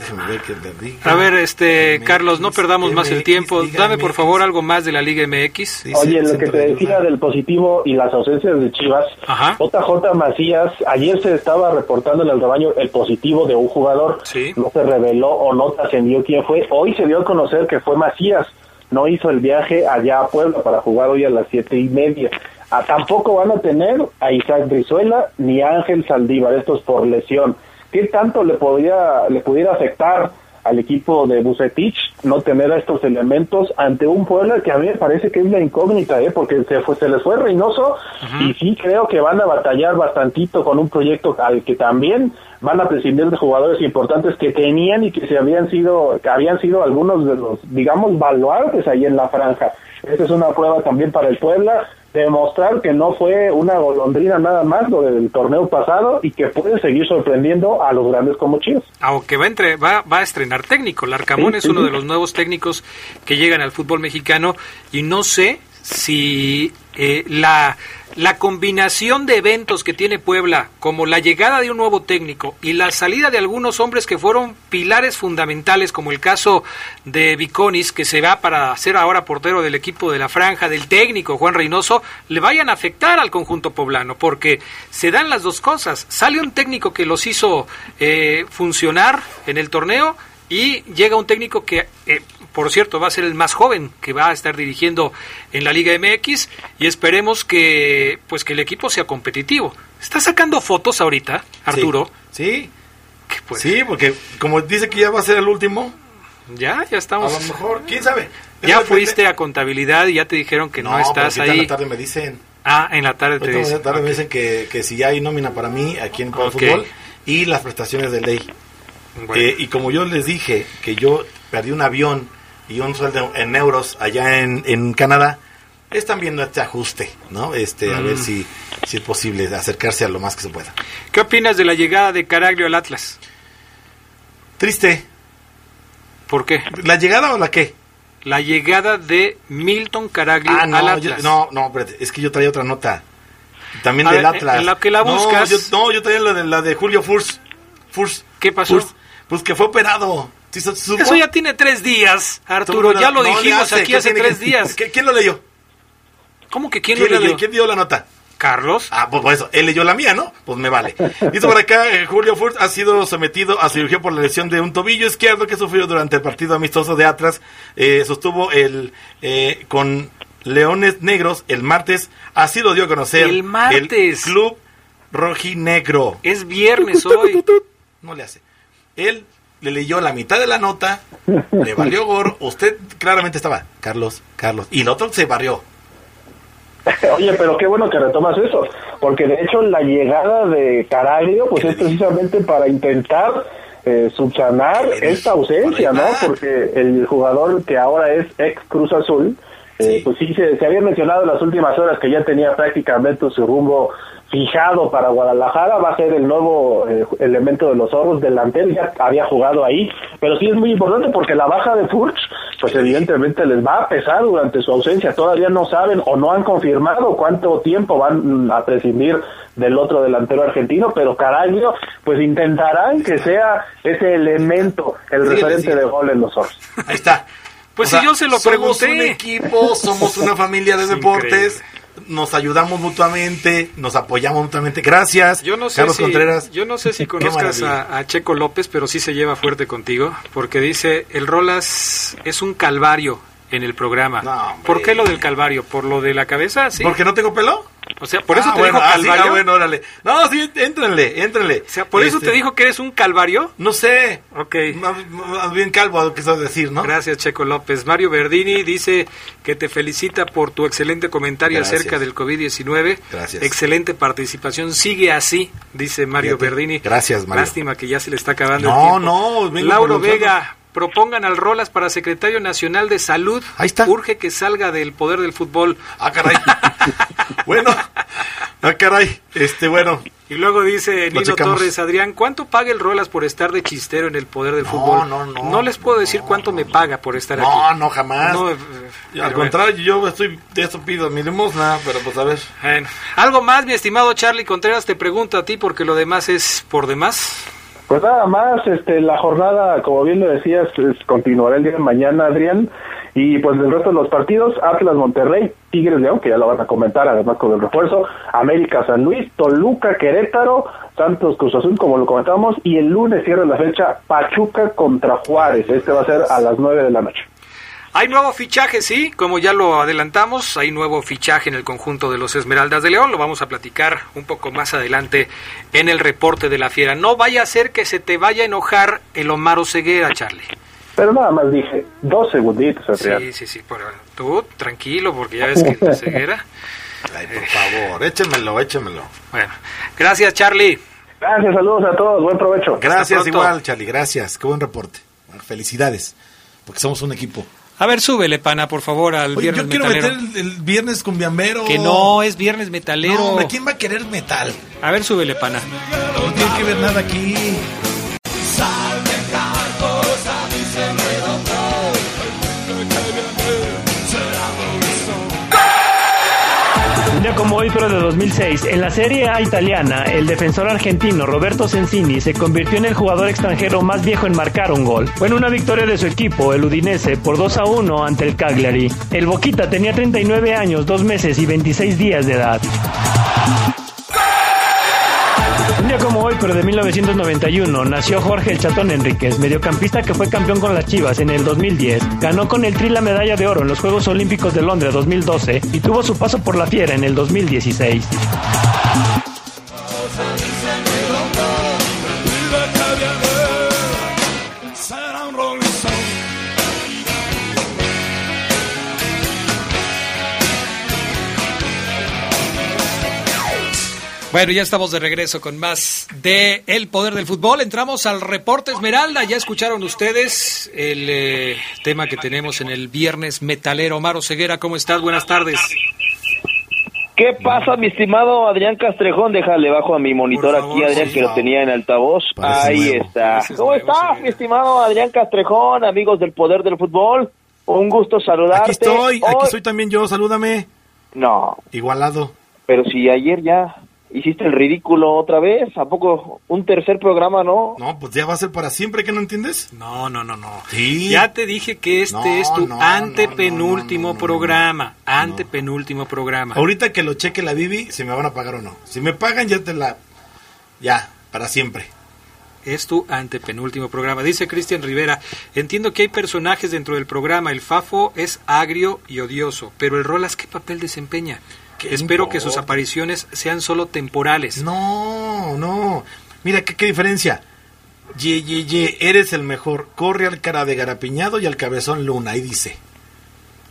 Déjame ver que te diga. A ver, este, MX, Carlos, no perdamos más el tiempo. Dame por favor algo más de la Liga MX. Dice Oye, lo que te de decía del positivo y las ausencias de Chivas, Ajá. JJ Macías, ayer se estaba reportando en el rebaño el positivo de un jugador, Sí. no se reveló o no trascendió quién fue, hoy se dio a conocer que fue Macías, no hizo el viaje allá a Puebla para jugar hoy a las siete y media. Ah, tampoco van a tener a Isaac Brizuela ni a Ángel Saldívar, estos por lesión. ¿Qué tanto le podría, le pudiera afectar al equipo de Bucetich no tener a estos elementos ante un Puebla que a mí me parece que es la incógnita, ¿eh? porque se, fue, se les fue Reynoso y sí creo que van a batallar bastantito con un proyecto al que también van a prescindir de jugadores importantes que tenían y que se habían sido que habían sido algunos de los digamos baluartes ahí en la franja. Esta es una prueba también para el Puebla demostrar que no fue una golondrina nada más lo del torneo pasado y que puede seguir sorprendiendo a los grandes como Chivas. Aunque va a, entre, va, va a estrenar técnico. Larcamón Sí, es sí, uno sí. de los nuevos técnicos que llegan al fútbol mexicano y no sé si eh, la, la combinación de eventos que tiene Puebla, como la llegada de un nuevo técnico y la salida de algunos hombres que fueron pilares fundamentales, como el caso de Viconis, que se va para ser ahora portero del equipo de la franja, del técnico Juan Reynoso, le vayan a afectar al conjunto poblano, porque se dan las dos cosas. Sale un técnico que los hizo eh, funcionar en el torneo y llega un técnico que, eh, por cierto, va a ser el más joven que va a estar dirigiendo en la Liga MX y esperemos que, pues, que el equipo sea competitivo. ¿Está sacando fotos ahorita, Arturo? Sí, Que, pues, sí, porque como dice que ya va a ser el último, Ya, ya a estamos. lo mejor, quién sabe. Ya repente- fuiste a contabilidad y ya te dijeron que no, estás ahorita en ahí. la tarde me dicen, Ah, en la tarde te ahorita en dicen. la tarde me dicen que, que si ya hay nómina para mí aquí en Puebla Ok. Fútbol y las prestaciones de ley. Bueno, Eh, y como yo les dije que yo perdí un avión y un sueldo en euros allá en, en Canadá, están viendo este ajuste, ¿no? Este, a Mm. ver si, si es posible acercarse a lo más que se pueda. ¿Qué opinas de la llegada de Caraglio al Atlas? Triste. ¿Por qué? ¿La llegada o la qué? La llegada de Milton Caraglio Ah, al no, Atlas. yo- no, no, espérate, es que yo traía otra nota. También A del ver, Atlas. en la que la No, buscas. yo, no, yo traía la de, la de Julio Furs. Furs. ¿Qué pasó? Furs. Pues que fue operado. Eso ya tiene tres días, Arturo. No- ya lo no dijimos hace, aquí ¿qué hace tres que- días. [laughs] ¿Qué- ¿Quién lo leyó? ¿Cómo que quién, ¿Quién, lo leyó? quién dio la nota? Carlos. Ah, pues por eso, él leyó la mía, ¿no? Pues me vale. Dice por acá, eh, Julio Furt ha sido sometido a cirugía por la lesión de un tobillo izquierdo que sufrió durante el partido amistoso de Atlas. Eh, sostuvo el eh, con Leones Negros el martes. Así lo dio a conocer El martes. el Club Rojinegro. Es viernes hoy. No le hace. Él le leyó la mitad de la nota, le valió [laughs] gorro. Usted claramente estaba, Carlos, Carlos. Y el otro se barrió. [laughs] Oye, pero qué bueno que retomas eso, porque de hecho la llegada de Caraglio pues es precisamente para intentar eh, subsanar ¿Qué le esta ausencia, ¿no? Porque el jugador que ahora es ex Cruz Azul, eh, Sí. pues sí se, se había mencionado en las últimas horas que ya tenía prácticamente su rumbo fijado para Guadalajara, va a ser el nuevo eh, elemento de los zorros delantero, ya había jugado ahí, pero sí es muy importante porque la baja de Furch, pues evidentemente les va a pesar durante su ausencia, todavía no saben o no han confirmado cuánto tiempo van a prescindir del otro delantero argentino, pero Caraglio, pues intentarán que sea ese elemento, el referente de gol en los zorros. Ahí está. Pues si yo se lo somos pregunté. un equipo, somos una familia de [laughs] Es deportes, nos ayudamos mutuamente, nos apoyamos mutuamente. Gracias, Yo no sé Carlos si, Contreras. yo no sé si conozcas a, a Checo López, pero sí se lleva fuerte contigo, porque dice, el Rolas es un calvario en el programa. No. ¿Por qué lo del calvario? ¿Por lo de la cabeza? Sí. ¿Porque no tengo pelo? O sea, por eso Ah, te bueno, dijo ah, sí, calvario. ah, bueno, órale. No, sí, éntrenle, éntrenle. O sea, por eso Este, te dijo que eres un calvario. No sé. Ok. Más, bien calvo, quizás decir, ¿no? Gracias, Checo López. Mario Verdini dice que te felicita por tu excelente comentario Gracias. acerca del COVID-19. Gracias. Excelente participación. Sigue así, dice Mario Fíjate. Verdini. Gracias, Mario. Lástima que ya se le está acabando No, el tiempo. no, por Lauro. Vega, propongan al Rolas para secretario nacional de salud. Ahí está. Urge que salga del poder del fútbol. Ah, caray. [laughs] bueno, ah, caray. Este, bueno. Y luego dice Nino. Torres, Adrián, ¿cuánto paga el Rolas por estar de chistero en el poder del No, fútbol? no, no, les puedo decir cuánto me paga por estar No, aquí. no, jamás. No, eh, Y al contrario, yo estoy de eso pido mi limosna, pero pues a ver. Bueno, algo más, mi estimado Charlie Contreras, te pregunto a ti porque lo demás es por demás. Pues nada más, este, la jornada, como bien lo decías, es- continuará el día de mañana, Adrián, y pues el resto de los partidos, Atlas Monterrey, Tigres León, que ya lo van a comentar, además con el refuerzo, América San Luis, Toluca Querétaro, Santos Cruz Azul, como lo comentamos, y el lunes cierra la fecha Pachuca contra Juárez, este va a ser a las nueve de la noche. Hay nuevo fichaje, sí, como ya lo adelantamos, hay nuevo fichaje en el conjunto de los Esmeraldas de León, lo vamos a platicar un poco más adelante en el reporte de la fiera. No vaya a ser que se te vaya a enojar el Omar Ceguera, Charlie. Pero nada más dije, dos segunditos, Adrián. Sí, sí, sí, pero tú tranquilo porque ya ves que ceguera. [laughs] Ay, por favor, échemelo, échemelo. Bueno, gracias Charlie. Gracias, saludos a todos, buen provecho. Gracias igual, Charlie, gracias. Qué buen reporte. Felicidades, porque somos un equipo. A ver, súbele, pana, por favor, al Oye, viernes yo quiero metalero. meter el, el viernes con Biambero. Que no, es viernes metalero. No, hombre, ¿quién va a querer metal? A ver, súbele, pana. No tiene que ver nada aquí. Como hoy, pero de 2006, en la Serie A italiana, el defensor argentino Roberto Sensini se convirtió en el jugador extranjero más viejo en marcar un gol. Fue en una victoria de su equipo, el Udinese, por 2 a 1 ante el Cagliari. El Boquita tenía 39 años, 2 meses y 26 días de edad. Como hoy, pero de 1991, nació Jorge El Chatón Enríquez, mediocampista que fue campeón con las Chivas en el 2010. Ganó con el Tri la medalla de oro en los Juegos Olímpicos de Londres 2012 y tuvo su paso por la Fiera en el 2016. Bueno, ya estamos de regreso con más de El Poder del Fútbol. Entramos al reporte Esmeralda. Ya escucharon ustedes el eh, tema que tenemos en el viernes metalero. Maro Ceguera, ¿cómo estás? Buenas tardes. ¿Qué pasa, mi estimado Adrián Castrejón? Déjale bajo a mi monitor favor, aquí, Adrián, que lo tenía en altavoz. Parece Ahí nuevo. está. ¿Cómo nuevo, estás, mi estimado Adrián Castrejón, amigos del Poder del Fútbol? Un gusto saludarte. Aquí estoy, aquí estoy también yo, salúdame. No, Igualado. pero si ayer ya hiciste el ridículo otra vez, ¿a poco un tercer programa, no? No, pues ya va a ser para siempre, ¿que no entiendes? No, no, no, no. Sí. Ya te dije que este No, es tu no, no, antepenúltimo no, no, no, programa. Antepenúltimo programa. Ahorita que lo cheque la Bibi, si me van a pagar o no. Si me pagan, ya te la... Ya, para siempre. Es tu antepenúltimo programa. Dice Cristian Rivera, entiendo que hay personajes dentro del programa. El Fafo es agrio y odioso, pero el Rolas, ¿qué papel desempeña? ¿Qué Espero que sus apariciones sean solo temporales. No, no. Mira, ¿qué, qué diferencia? Ye, ye, ye, eres el mejor. Corre al cara de Garapiñado y al cabezón Luna. Ahí dice.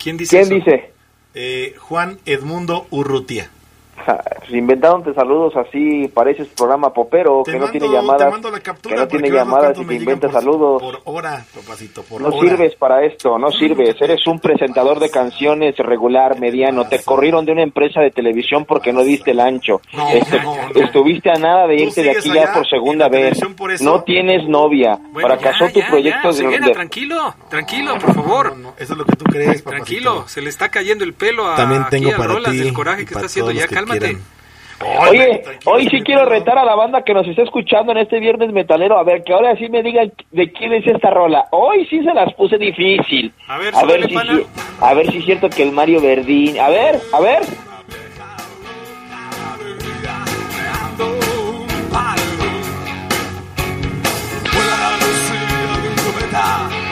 ¿Quién dice ¿Quién eso? dice? Eh, Juan Edmundo Urrutia. [laughs] Ja, pues inventándote saludos así, pareces programa popero, Te que no tiene llamadas, te mando la captura que no tiene que llamadas y te llegan inventa por- saludos. Por hora, papacito, por No hora. sirves para esto, no [laughs] sirves. Eres un presentador de canciones regular, mediano. Te corrieron de una empresa de televisión porque no diste el ancho. No, Este, no, no. Estuviste a nada de irte de aquí ya por segunda vez. por. No tienes novia. Bueno, Fracasó ya, tu ya, proyecto ya, de- tranquilo, tranquilo, por favor. No, no, eso es lo que tú crees, papacito. Tranquilo, se le está cayendo el pelo a También tengo aquí a para Rolas ti del coraje que está haciendo. Ya, que cálmate. Oye, hoy sí quiero retar a la banda que nos está escuchando en este viernes metalero. A ver, que ahora sí me digan de quién es esta rola. Hoy sí se las puse difícil. A ver, a ver si, pana. a ver si es cierto que el Mario Verdín. A ver, a ver.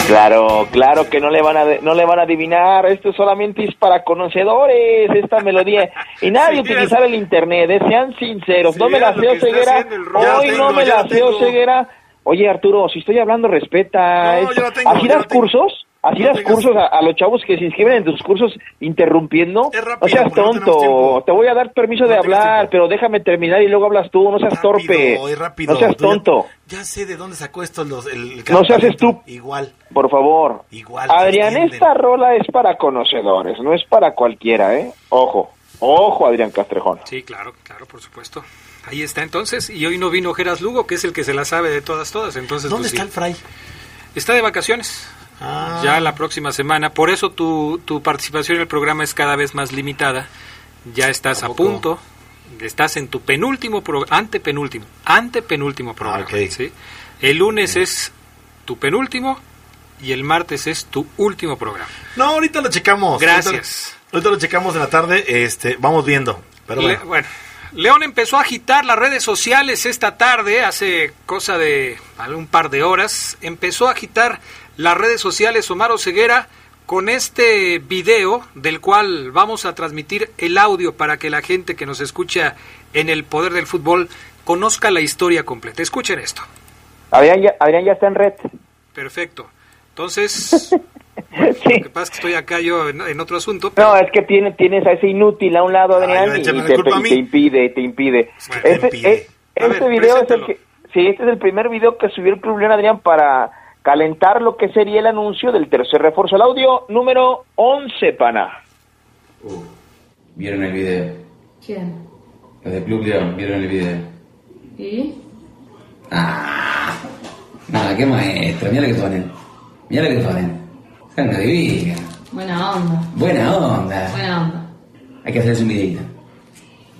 Claro, claro que no le van a no le van a adivinar. Esto solamente es para conocedores esta melodía y nadie Sí, utilizar el internet. eh, Sean sinceros. Sí, no me la está ceguera. Hoy tengo, no me la tengo. ceguera. Oye Arturo, si estoy hablando respeta. No, yo la tengo, ¿Así yo la das tengo. cursos? Así No tengas- cursos a, a los chavos que se inscriben en tus cursos interrumpiendo. Rápido, no seas no tonto. Te voy a dar permiso No de hablar, tiempo. pero déjame terminar y luego hablas tú. No seas Rápido, torpe. rápido. No seas ya- tonto. Ya, sé de dónde sacó esto los, el, el No seas estúpido. Igual. Por favor. Igual, Adrián, esta rola es para conocedores, no es para cualquiera, ¿eh? Ojo. Ojo, Adrián Castrejón. Sí, claro, claro, por supuesto. Ahí está entonces. Y hoy no vino Geras Lugo, que es el que se la sabe de todas, todas. Entonces, ¿Dónde pues, está sí. el Fray? Está de vacaciones. Ah. Ya la próxima semana. Por eso tu, tu participación en el programa es cada vez más limitada. Ya estás a punto. Estás en tu penúltimo, pro- antepenúltimo, antepenúltimo programa. Ah, ok. ¿sí? El lunes es tu penúltimo y el martes es tu último programa. No, ahorita lo checamos. Gracias. Ahorita, ahorita lo checamos en la tarde. Este, vamos viendo. Pero Le- bueno. bueno, León empezó a agitar las redes sociales esta tarde, hace cosa de un par de horas. Empezó a agitar las redes sociales Omar Ceguera con este video del cual vamos a transmitir el audio para que la gente que nos escucha en el poder del fútbol conozca la historia completa. Escuchen esto. Adrián ya, Adrián ya está en red. Perfecto. Entonces, [laughs] lo Sí. que pasa es que estoy acá yo en, en otro asunto. pero- No, es que tiene, tienes a ese inútil a un lado, Adrián, Ay, y te, y te impide, te impide. Bueno, te este impide. A este ver, video es el que... Sí, este es el primer video que subió el Club León, Adrián, para calentar lo que sería el anuncio del tercer refuerzo. El audio número 11, pana. Uh, ¿Vieron el video? ¿Quién? Los de Club León, ¿vieron el video? ¿Y? ¡Ah! Nada, qué maestro, mira lo que ponen. Mira lo que ponen. Son una divina. Buena onda. Buena onda. Buena onda. Hay que hacerles un videito.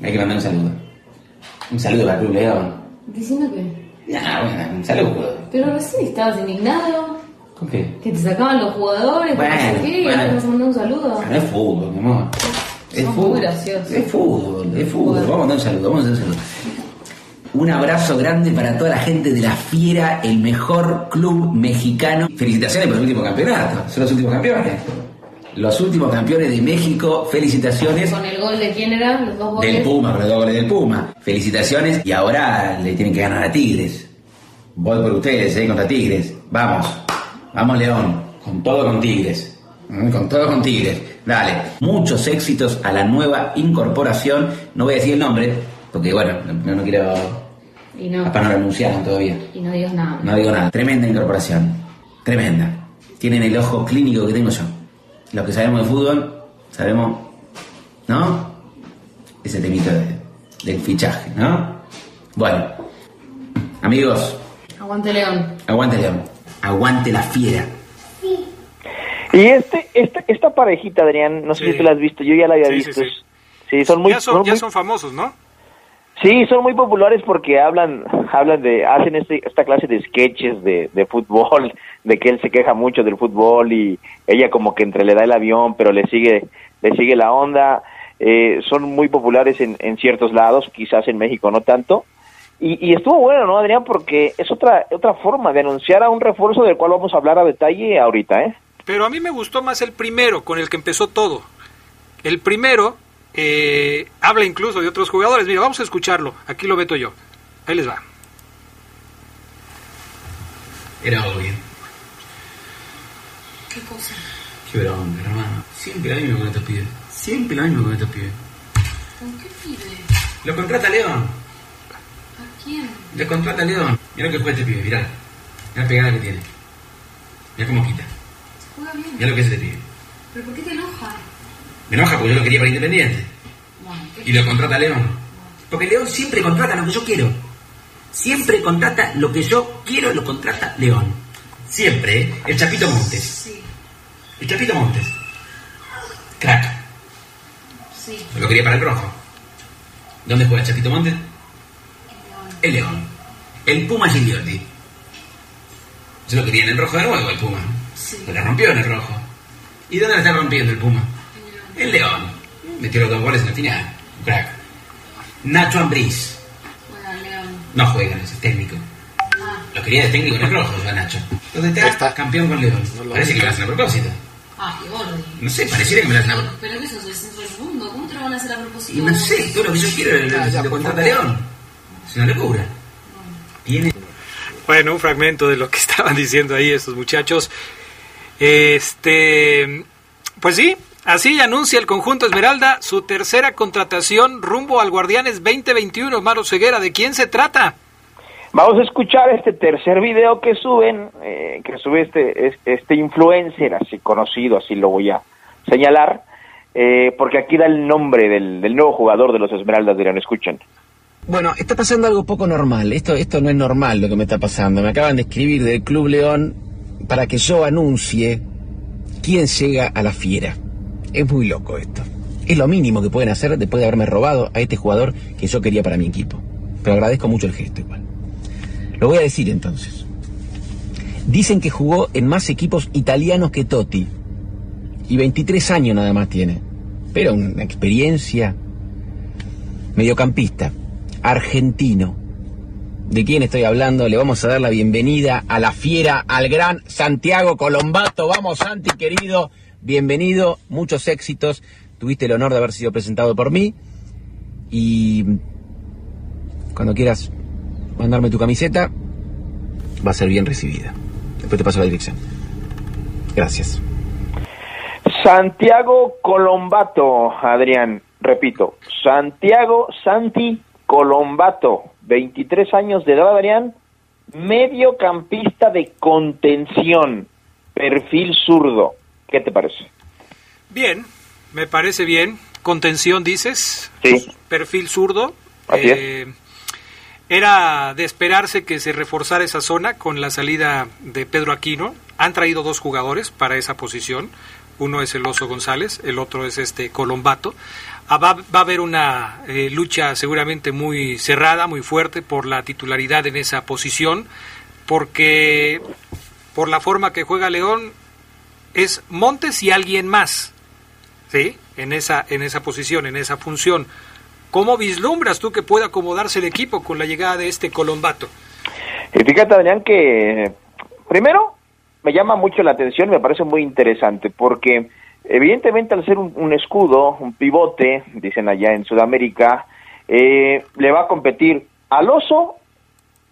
Hay que mandar un saludo. Un saludo para Club León. Diciendo que. Ya, bueno, un saludo. Pero recién estabas indignado. ¿Con qué? Que te sacaban los jugadores. Bueno, no sé qué. Y bueno. te vas a mandar un saludo. Ah, no es fútbol, mi amor. Es Son fútbol. muy graciosos. Es fútbol, es fútbol. Vamos a mandar un saludo, vamos a mandar un saludo. Un abrazo grande para toda la gente de La Fiera, el mejor club mexicano. Felicitaciones por el último campeonato. Son los últimos campeones. Los últimos campeones de México. Felicitaciones. Con el gol de quién era, los dos goles. Del Puma, con los dos goles del Puma. Felicitaciones. Y ahora le tienen que ganar a Tigres. Voy por ustedes, eh, contra Tigres. Vamos. Vamos, León. Con todo con Tigres. Mm, Con todo con Tigres. Dale. Muchos éxitos a la nueva incorporación. No voy a decir el nombre, porque bueno, no, no quiero. Y no. Capaz no lo anunciaron todavía. Y no digas nada. No digo nada. Tremenda incorporación. Tremenda. Tienen el ojo clínico que tengo yo. Los que sabemos de fútbol, sabemos, ¿no? Ese temito de- del fichaje, ¿no? Bueno, amigos, Aguante León. aguante León. Aguante la fiera. Y este, este, esta parejita, Adrián, no sé Sí. si tú la has visto, yo ya la había Sí, sí, visto. sí. Sí, son muy, ya son, son ya muy- son famosos, ¿no? sí, son muy populares porque hablan, hablan de, hacen este, esta clase de sketches de, de fútbol, de que él se queja mucho del fútbol y ella como que entre le da el avión, pero le sigue, le sigue la onda. Eh, son muy populares en, en ciertos lados, quizás en México no tanto. Y, y estuvo bueno, ¿no, Adrián? Porque es otra, otra forma de anunciar a un refuerzo del cual vamos a hablar a detalle ahorita, ¿eh? Pero a mí me gustó más el primero, con el que empezó todo. El primero eh, habla incluso de otros jugadores. Mira, vamos a escucharlo. Aquí lo meto yo. Ahí les va. Era obvio. ¿Qué cosa? Qué bronca, hermano. Siempre lo mismo con estos pibes. Siempre lo mismo con estos pibes. ¿Con qué pide? Lo contrata León. ¿A quién? Lo contrata León. Mira lo que juega este pibe, mirá. Mirá la pegada que tiene. Mirá cómo quita. Juega bien. Mirá lo que es este pibe. ¿Pero por qué te enoja? Me enoja porque yo lo quería para Independiente. Bueno, ¿qué Y lo contrata León. Porque León siempre contrata lo que yo quiero. Siempre contrata lo que yo quiero, lo contrata León. Siempre, ¿eh? El Chapito Montes. Sí, El Chapito Montes. Crack. sí. Lo quería para el rojo. ¿Dónde juega el Chapito Montes? El León. El Puma Gigliotti. Yo lo quería en el rojo de nuevo, el Puma. Sí. Lo rompió en el rojo. ¿Y dónde la está rompiendo el Puma? El León. Metió los dos goles en la final. Crack. Nacho Ambriz. Bueno, León. No juega, es técnico. Ah, Lo quería de técnico en el rojo, yo a Nacho. ¿Dónde está? Campeón con León. No Parece que lo hacen a propósito. Ah, qué gordo. No sé, pareciera que me a propósito. Pero que eso es el centro del mundo. ¿Cómo te lo van a hacer a propósito? Y no sé, todo lo que yo quiero lo, por contrata. León. Es una locura. Tiene Bueno, un fragmento de lo que [laughs] estaban diciendo ahí estos muchachos. Este, pues sí, así anuncia el conjunto Esmeralda su tercera contratación rumbo al Guardianes 2021. Maro Ceguera, ¿de quién se trata? Vamos a escuchar este tercer video que suben, eh, que sube este, es- este influencer, así conocido, así lo voy a señalar, eh, porque aquí da el nombre del, del nuevo jugador de los Esmeraldas, dirán, escuchen. Bueno, está pasando algo poco normal. Esto, esto no es normal lo que me está pasando. Me acaban de escribir del Club León para que yo anuncie quién llega a la fiera. Es muy loco esto. Es lo mínimo que pueden hacer después de haberme robado a este jugador que yo quería para mi equipo. Pero agradezco mucho el gesto igual. Lo voy a decir entonces. Dicen que jugó en más equipos italianos que Totti. Y 23 años nada más tiene. Pero una experiencia. Mediocampista. Argentino. ¿De quién estoy hablando? Le vamos a dar la bienvenida a la fiera, al gran Santiago Colombato. Vamos, Santi, querido. Bienvenido. Muchos éxitos. Tuviste el honor de haber sido presentado por mí. Y cuando quieras mandarme tu camiseta, va a ser bien recibida. Después te paso la dirección. Gracias. Santiago Colombato, Adrián, repito, Santiago Santi Colombato, 23 años de edad, Adrián, mediocampista de contención, perfil zurdo. ¿Qué te parece? Bien, me parece bien. Contención, dices. Sí. Perfil zurdo. Así Eh, Era de esperarse que se reforzara esa zona con la salida de Pedro Aquino. Han traído dos jugadores para esa posición. Uno es el Oso González, el otro es este Colombato. Ah, va, va a haber una eh, lucha seguramente muy cerrada, muy fuerte por la titularidad en esa posición, porque por la forma que juega León es Montes y alguien más. ¿sí? En esa, en esa posición, en esa función. ¿Cómo vislumbras tú que puede acomodarse el equipo con la llegada de este Colombato? Y fíjate, Adrián, que primero me llama mucho la atención, me parece muy interesante, porque evidentemente al ser un, un escudo, un pivote, dicen allá en Sudamérica, eh, le va a competir al Oso,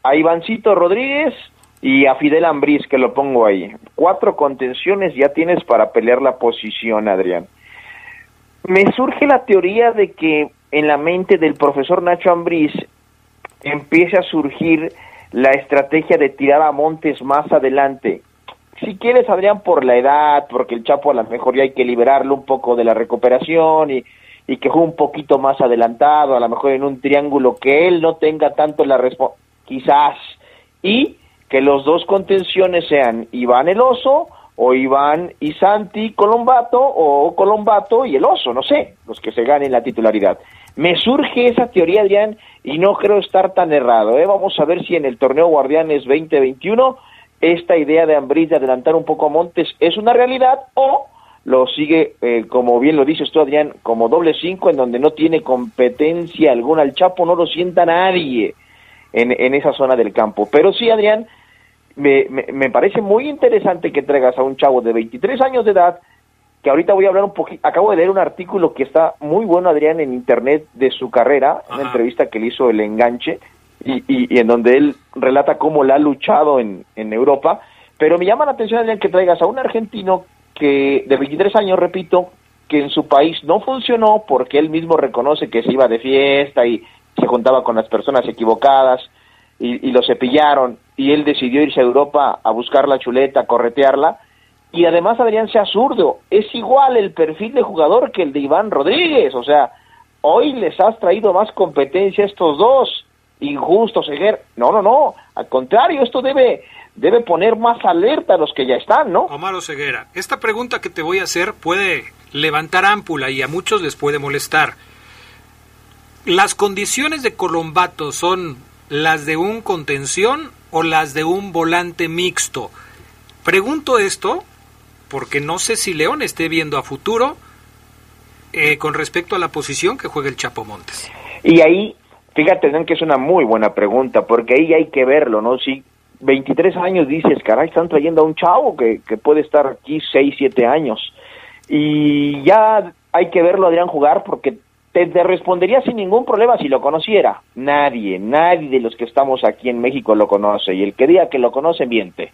a Ivancito Rodríguez y a Fidel Ambriz, que lo pongo ahí. Cuatro contenciones ya tienes para pelear la posición, Adrián. Me surge la teoría de que en la mente del profesor Nacho Ambriz empiece a surgir la estrategia de tirar a Montes más adelante. Si quieres, Adrián, por la edad, porque el Chapo a lo mejor ya hay que liberarlo un poco de la recuperación y, que juegue un poquito más adelantado, a lo mejor en un triángulo que él no tenga tanto la responsabilidad, quizás, y que los dos contenciones sean Iván el Oso o Iván y Santi Colombato o Colombato y el Oso, no sé, los que se ganen la titularidad. Me surge esa teoría, Adrián, y no creo estar tan errado. ¿eh? Vamos a ver si en el torneo Guardianes 2021 esta idea de Ambriz de adelantar un poco a Montes es una realidad o lo sigue, eh, como bien lo dices tú, Adrián, como doble cinco, en donde no tiene competencia alguna. El Chapo no lo sienta nadie en, en esa zona del campo. Pero sí, Adrián, me, me, me parece muy interesante que traigas a un chavo de 23 años de edad, que ahorita voy a hablar un poquito, acabo de leer un artículo que está muy bueno, Adrián, en internet de su carrera, una entrevista que le hizo El Enganche, y, y, y en donde él relata cómo la ha luchado en, en Europa, pero me llama la atención, Adrián, que traigas a un argentino que de 23 años, repito, que en su país no funcionó porque él mismo reconoce que se iba de fiesta y se juntaba con las personas equivocadas y, y lo cepillaron y él decidió irse a Europa a buscar la chuleta, a corretearla y además Adrián sea zurdo, es igual el perfil de jugador que el de Iván Rodríguez, o sea, hoy les has traído más competencia a estos dos, injusto Seguer, no, no, no, al contrario, esto debe debe poner más alerta a los que ya están, ¿no? Omar Ceguera, esta pregunta que te voy a hacer puede levantar ámpula y a muchos les puede molestar. ¿Las condiciones de Colombato son las de un contención o las de un volante mixto? Pregunto esto porque no sé si León esté viendo a futuro eh, con respecto a la posición que juega el Chapo Montes. Y ahí, fíjate, que es una muy buena pregunta, porque ahí hay que verlo, ¿no? Si 23 años dices, caray, están trayendo a un chavo que, que puede estar aquí 6, 7 años. Y ya hay que verlo, Adrián, jugar, porque te, te, respondería sin ningún problema si lo conociera. Nadie, nadie de los que estamos aquí en México lo conoce. Y el que diga que lo conoce, miente.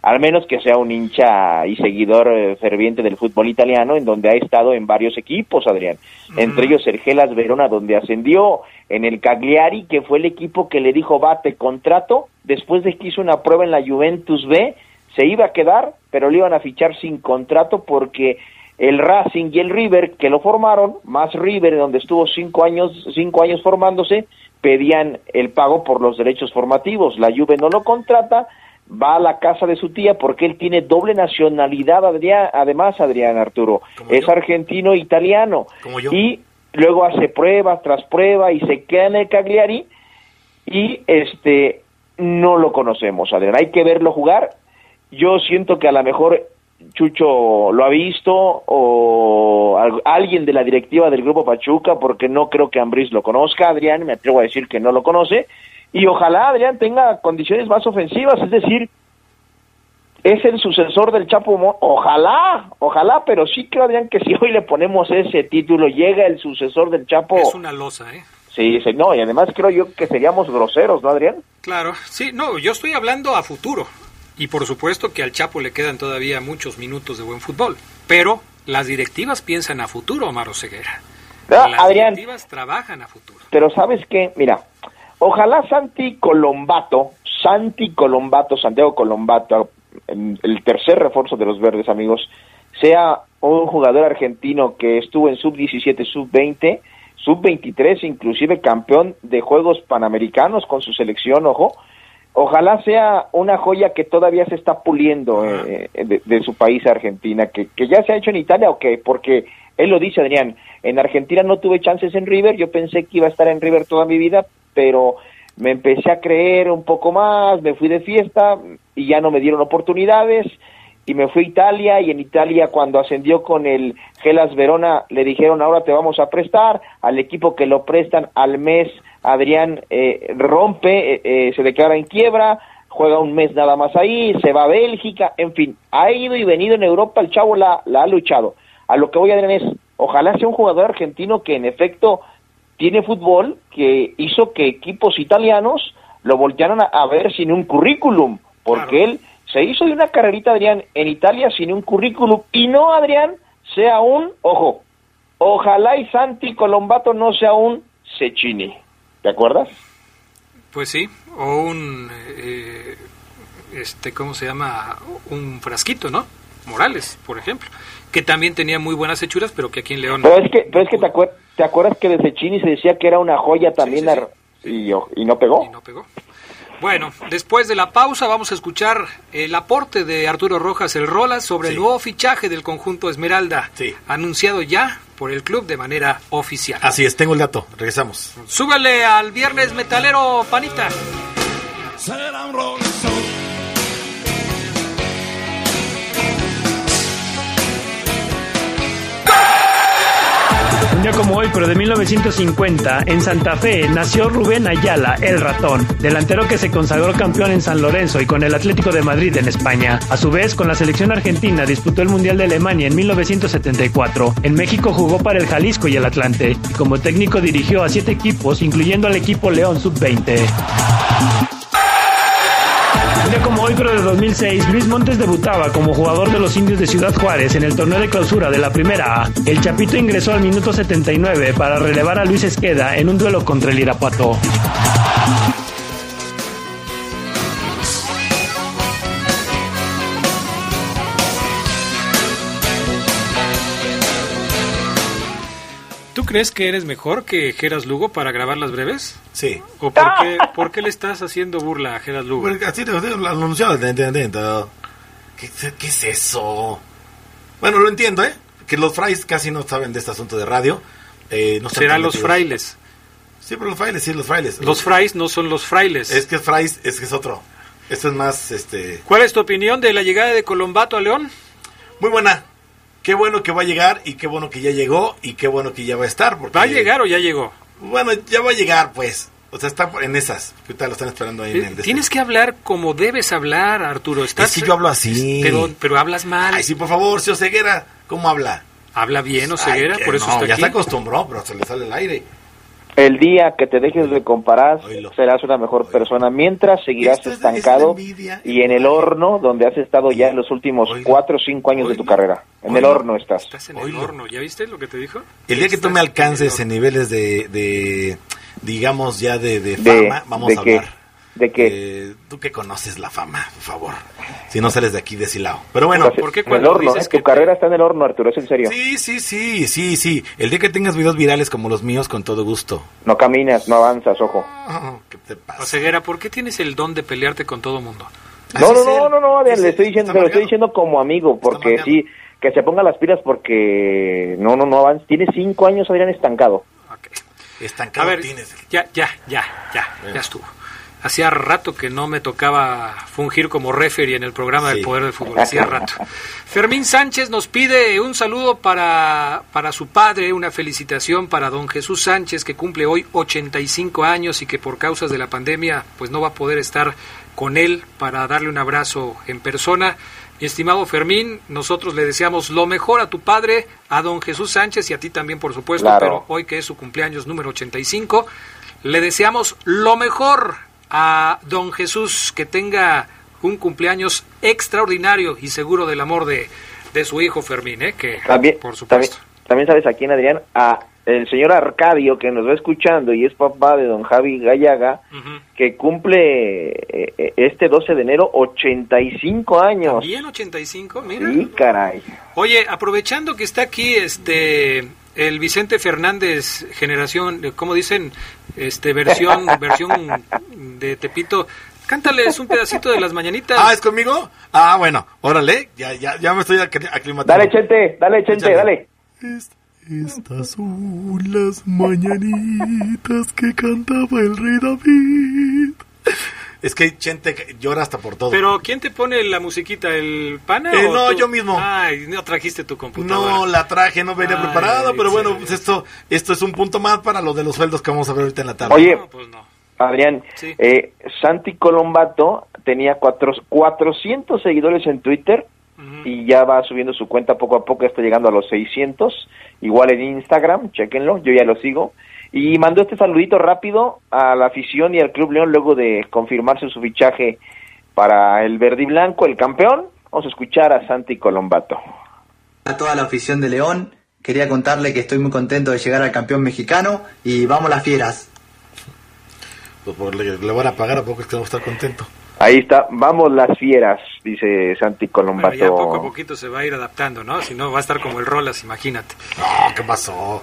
al menos que sea un hincha y seguidor eh, ferviente del fútbol italiano, en donde ha estado en varios equipos, Adrián. Entre ellos el Gelas Verona, donde ascendió, en el Cagliari, que fue el equipo que le dijo, bate contrato, después de que hizo una prueba en la Juventus B, se iba a quedar, pero le iban a fichar sin contrato porque el Racing y el River, que lo formaron, más River, donde estuvo cinco años, cinco años formándose, pedían el pago por los derechos formativos. La Juve no lo contrata, va a la casa de su tía porque él tiene doble nacionalidad, Adrián, además, Adrián Arturo, es argentino e italiano. Y luego hace prueba tras prueba y se queda en el Cagliari y este no lo conocemos, Adrián. Hay que verlo jugar. Yo siento que a lo mejor Chucho lo ha visto o al- alguien de la directiva del Grupo Pachuca, porque no creo que Ambriz lo conozca, Adrián, me atrevo a decir que no lo conoce, y ojalá Adrián tenga condiciones más ofensivas, es decir, es el sucesor del Chapo, Mo- ojalá, ojalá, pero sí creo Adrián que si hoy le ponemos ese título, llega el sucesor del Chapo, Es una losa, ¿eh? sí, sí, no, y además creo yo que seríamos groseros, ¿no, Adrián? Claro, sí, no, yo estoy hablando a futuro. Y por supuesto que al Chapo le quedan todavía muchos minutos de buen fútbol. Pero las directivas piensan a futuro, Omar Ceguera. Ah, Las Adrián, directivas trabajan a futuro. Pero sabes qué, mira, ojalá Santi Colombato, Santi Colombato, Santiago Colombato, el tercer refuerzo de los verdes, amigos, sea un jugador argentino que estuvo en sub-17, sub-20, sub-23, inclusive campeón de Juegos Panamericanos con su selección, ojo. Ojalá sea una joya que todavía se está puliendo eh, de, de su país, Argentina, que, que ya se ha hecho en Italia o porque él lo dice, Adrián, en Argentina no tuve chances en River, yo pensé que iba a estar en River toda mi vida, pero me empecé a creer un poco más, me fui de fiesta y ya no me dieron oportunidades y me fui a Italia y en Italia cuando ascendió con el Gelas Verona le dijeron ahora te vamos a prestar, al equipo que lo prestan al mes Adrián eh, rompe, eh, eh, se declara en quiebra, juega un mes nada más ahí, se va a Bélgica, en fin, ha ido y venido en Europa, el chavo la, la ha luchado. A lo que voy Adrián es, ojalá sea un jugador argentino que en efecto tiene fútbol, que hizo que equipos italianos lo voltearan a, a ver sin un currículum, porque él se hizo de una carrerita, Adrián, en Italia sin un currículum, y no, Adrián, sea un, ojo, ojalá y Santi Colombato no sea un Cecchini, ¿te acuerdas? Pues sí, o un, eh, este, ¿cómo se llama? Un frasquito, ¿no? Morales, por ejemplo, que también tenía muy buenas hechuras, pero que aquí en León... Pero es que, pero es que te, acuer- ¿te acuerdas que de Cecchini se decía que era una joya también ar- Y, y no pegó? no pegó. Bueno, después de la pausa vamos a escuchar el aporte de Arturo Rojas el Rolas sobre el nuevo fichaje del conjunto Esmeralda, anunciado ya por el club de manera oficial. Así es, tengo el dato. Regresamos. Súbele al viernes metalero, panita. Día como hoy, pero de 1950, en Santa Fe nació Rubén Ayala, el ratón, delantero que se consagró campeón en San Lorenzo y con el Atlético de Madrid en España. A su vez, con la selección argentina disputó el Mundial de Alemania en 1974. En México jugó para el Jalisco y el Atlante, y como técnico dirigió a siete equipos, incluyendo al equipo León Sub-20. Hoy, pero de 2006, Luis Montes debutaba como jugador de los indios de Ciudad Juárez en el torneo de clausura de la Primera A. El Chapito ingresó al minuto 79 para relevar a Luis Esqueda en un duelo contra el Irapuato. Crees que eres mejor que Geras Lugo para grabar las breves? Sí. ¿O por qué, por qué le estás haciendo burla a Geras Lugo? Porque así te lo anunciaba. ¿Qué, qué es eso? Bueno, lo entiendo, ¿eh? Que los frailes casi no saben de este asunto de radio. Eh, no Serán los frailes. Sí, pero los frailes, sí, los frailes. Los frais no son los frailes. Es que es frais, es que es otro. Esto es más, este... ¿Cuál es tu opinión de la llegada de Colombato a León? Muy buena. Qué bueno que va a llegar y qué bueno que ya llegó y qué bueno que ya va a estar. Porque, ¿Va a llegar o ya llegó? Bueno, ya va a llegar, pues. O sea, está en esas. Ahorita lo están esperando ahí en el... Eh, Tienes que hablar como debes hablar, Arturo. Estás, Es que yo hablo así. Pero, pero hablas mal. Ay, sí, por favor, señor Ceguera, ¿cómo habla? Habla bien, Oseguera, Ay, por eso no, está ya aquí. se acostumbró, pero se le sale el aire. El día que te dejes de comparar, serás una mejor persona. Mientras seguirás Esto estancado es la envidia. y en el horno donde has estado ya en los últimos cuatro o cinco años de tu carrera. En el horno estás. Estás en el horno, ¿ya viste lo que te dijo? El día que tú me alcances en niveles de, de, digamos ya de, de De- fama, vamos de a qué, hablar. De qué. Eh, tú que conoces la fama, por favor. Si no sales de aquí deshilado. Pero bueno, Estás en el horno, ¿eh? Tu carrera está en el horno, Arturo, es en serio. Sí, sí, sí, sí, sí. El día que tengas videos virales como los míos, con todo gusto. No caminas, no avanzas, ojo. ¿Qué te pasa? O Ceguera, ¿por qué tienes el don de pelearte con todo mundo? No, no, no, no, no, le estoy diciendo, lo estoy diciendo como amigo, porque sí, que se ponga las pilas porque no, no, no avanza. Tiene cinco años, Adrián, estancado. A Estancado ver, tienes. ya, ya, ya, ya, ya estuvo. Hacía rato que no me tocaba fungir como referee en el programa del Poder del Fútbol. Hacía rato. [laughs] Fermín Sánchez nos pide un saludo para, para su padre, una felicitación para don Jesús Sánchez, que cumple hoy 85 años y que por causas de la pandemia pues no va a poder estar con él para darle un abrazo en persona. Mi estimado Fermín, nosotros le deseamos lo mejor a tu padre, a don Jesús Sánchez y a ti también, por supuesto, Claro. pero hoy que es su cumpleaños número 85, le deseamos lo mejor a don Jesús, que tenga un cumpleaños extraordinario y seguro del amor de, de su hijo Fermín, ¿eh? que También, por también, supuesto. también sabes a quién, Adrián, a el señor Arcadio, que nos va escuchando y es papá de don Javi Gallaga, que cumple eh, eh, este 12 de enero 85 años. Bien 85, mira. Sí, caray. Oye, aprovechando que está aquí este el Vicente Fernández generación, ¿cómo dicen? Este versión [laughs] versión de Tepito. Cántales un pedacito de las mañanitas. Ah, ¿es conmigo? Ah, bueno, órale, ya, ya, ya me estoy acli- aclimatando. Dale, Chente, dale, Chente, Échale. dale. Estas son las mañanitas que cantaba el rey David. Es que Chente llora hasta por todo. Pero ¿quién te pone la musiquita? ¿El pana? Eh, o no, tú? yo mismo. Ay, no trajiste tu computadora. No la traje, no venía Ay, preparado, pero bueno, pues esto, esto es un punto más para lo de los sueldos que vamos a ver ahorita en la tarde. Oye, pues Adrián, Sí. eh, Santi Colombato tenía cuatro, 400 seguidores en Twitter y ya va subiendo su cuenta poco a poco, está llegando a los 600. Igual en Instagram, chequenlo, yo ya lo sigo. Y mandó este saludito rápido a la afición y al Club León luego de confirmarse su fichaje para el verde y blanco, el campeón. Vamos a escuchar a Santi Colombato. A toda la afición de León, quería contarle que estoy muy contento de llegar al campeón mexicano y vamos las fieras. Pues le, le van a pagar, ¿a poco es que vamos a estar contento? Ahí está, vamos las fieras, dice Santi Colombato. Bueno, ya poco a poquito se va a ir adaptando, ¿no? Si no, va a estar como el Rolas, imagínate. No, ¿qué pasó?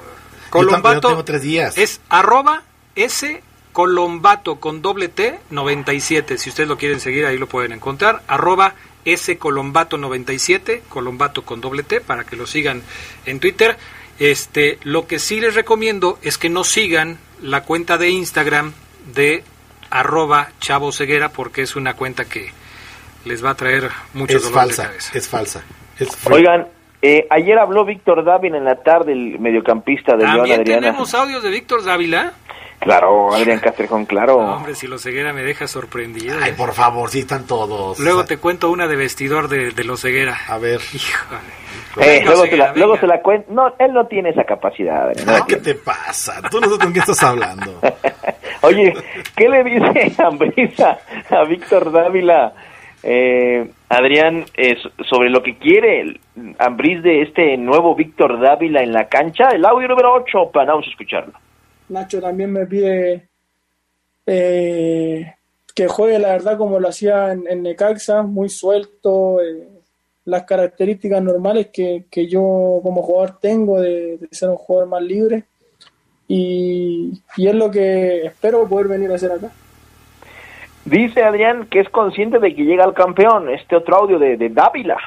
Colombato Yo tengo tres días. es arroba S Colombato con doble T 97. Si ustedes lo quieren seguir, ahí lo pueden encontrar. Arroba S Colombato 97, Colombato con doble T, para que lo sigan en Twitter. Este, lo que sí les recomiendo es que no sigan la cuenta de Instagram de arroba Chavo Ceguera, porque es una cuenta que les va a traer mucho es dolor de falsa, cabeza. es falsa. Es free. Oigan, eh, ayer habló Víctor Dávila en la tarde, el mediocampista de León, También Adriana. tenemos audios de Víctor Dávila. Claro, Adrián Castrejón, claro. [laughs] Hombre, si lo ceguera me deja sorprendido. Ay, por favor, sí están todos. Luego te cuento una de vestidor de, de los ceguera. A ver. Eh, Venga, luego, se la, luego se la cuenta. No, él no tiene esa capacidad. Adrián, no Ah, ¿Qué te pasa? Tú no sabes con qué estás hablando. [laughs] Oye, ¿qué le dice [laughs] Ambrisa a Víctor Dávila, eh, Adrián, eh, so- sobre lo que quiere Ambriz de este nuevo Víctor Dávila en la cancha? El audio número 8, para vamos a escucharlo. Nacho también me pide eh, que juegue la verdad como lo hacía en, en Necaxa, muy suelto, eh, las características normales que, que yo como jugador tengo de, de ser un jugador más libre y, y es lo que espero poder venir a hacer acá. Dice Adrián que es consciente de que llega al campeón. Este otro audio de, de Dávila.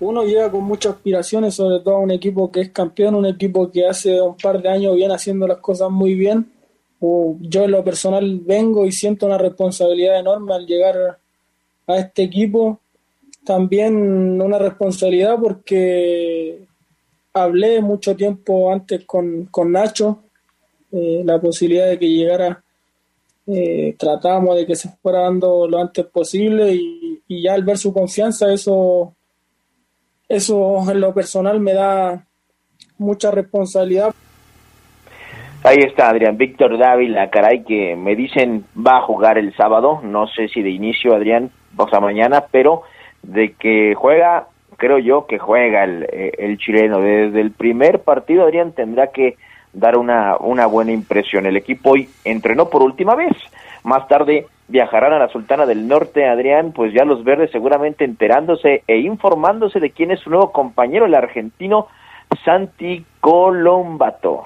Uno llega con muchas aspiraciones, sobre todo a un equipo que es campeón, un equipo que hace un par de años viene haciendo las cosas muy bien. Yo en lo personal vengo y siento una responsabilidad enorme al llegar a este equipo. También una responsabilidad porque hablé mucho tiempo antes con, con Nacho, eh, la posibilidad de que llegara, eh, tratamos de que se fuera dando lo antes posible y, ya al ver su confianza eso eso en lo personal me da mucha responsabilidad. Ahí está Adrián Víctor Dávila, caray, que me dicen va a jugar el sábado, no sé si de inicio Adrián, o mañana, pero de que juega, creo yo que juega el, eh, el chileno. Desde el primer partido Adrián tendrá que dar una, una buena impresión. El equipo hoy entrenó por última vez, más tarde viajarán a la Sultana del Norte, Adrián, pues ya los verdes seguramente enterándose e informándose de quién es su nuevo compañero, el argentino Santi Colombato.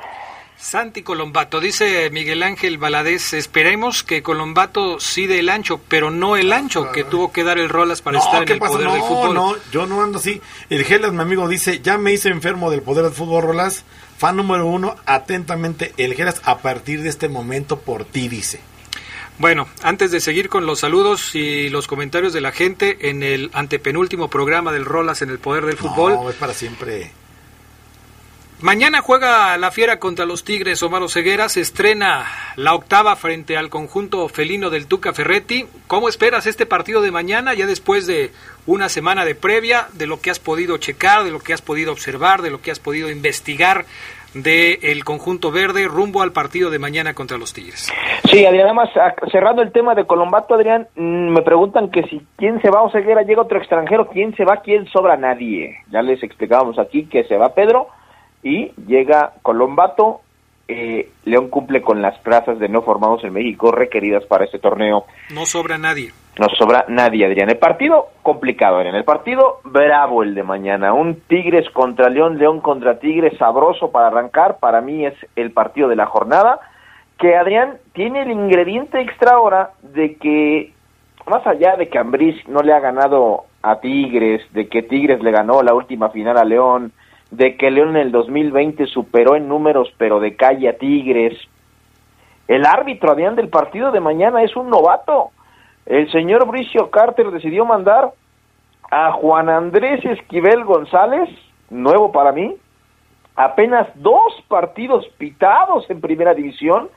Santi Colombato, dice Miguel Ángel Valadez, esperemos que Colombato sí dé el ancho, pero no el ancho que tuvo que dar el Rolas para estar en ¿qué el pasa? poder no, del fútbol. no, yo no ando así. El Gelas, mi amigo, dice, ya me hice enfermo del poder del fútbol, Rolas. Fan número uno, atentamente, el Gelas a partir de este momento por ti, dice. Bueno, antes de seguir con los saludos y los comentarios de la gente en el antepenúltimo programa del Rolas en el poder del fútbol, No, es para siempre. Mañana juega la Fiera contra los Tigres. Omar Ceguera se estrena la octava frente al conjunto felino del Tuca Ferretti. ¿Cómo esperas este partido de mañana, ya después de una semana de previa, de lo que has podido checar, de lo que has podido observar, de lo que has podido investigar del conjunto verde rumbo al partido de mañana contra los Tigres? Sí, Adrián, nada más ah, cerrando el tema de Colombato, Adrián, mm, me preguntan que si quién se va o Ceguera, llega otro extranjero, quién se va, quién sobra, nadie. Ya les explicábamos aquí que se va Pedro y llega Colombato. Eh, León cumple con las plazas de no formados en México requeridas para este torneo. No sobra nadie. No sobra nadie, Adrián. El partido complicado, Adrián. El partido bravo el de mañana. Un Tigres contra León, León contra Tigres, sabroso para arrancar. Para mí es el partido de la jornada. Que Adrián tiene el ingrediente extra ahora de que, más allá de que Ambriz no le ha ganado a Tigres, de que Tigres le ganó la última final a León, de que León en el 2020 superó en números pero de calle a Tigres. El árbitro, Adrián, del partido de mañana es un novato. El señor Bricio Carter decidió mandar a Juan Andrés Esquivel González, nuevo para mí, apenas dos partidos pitados en primera división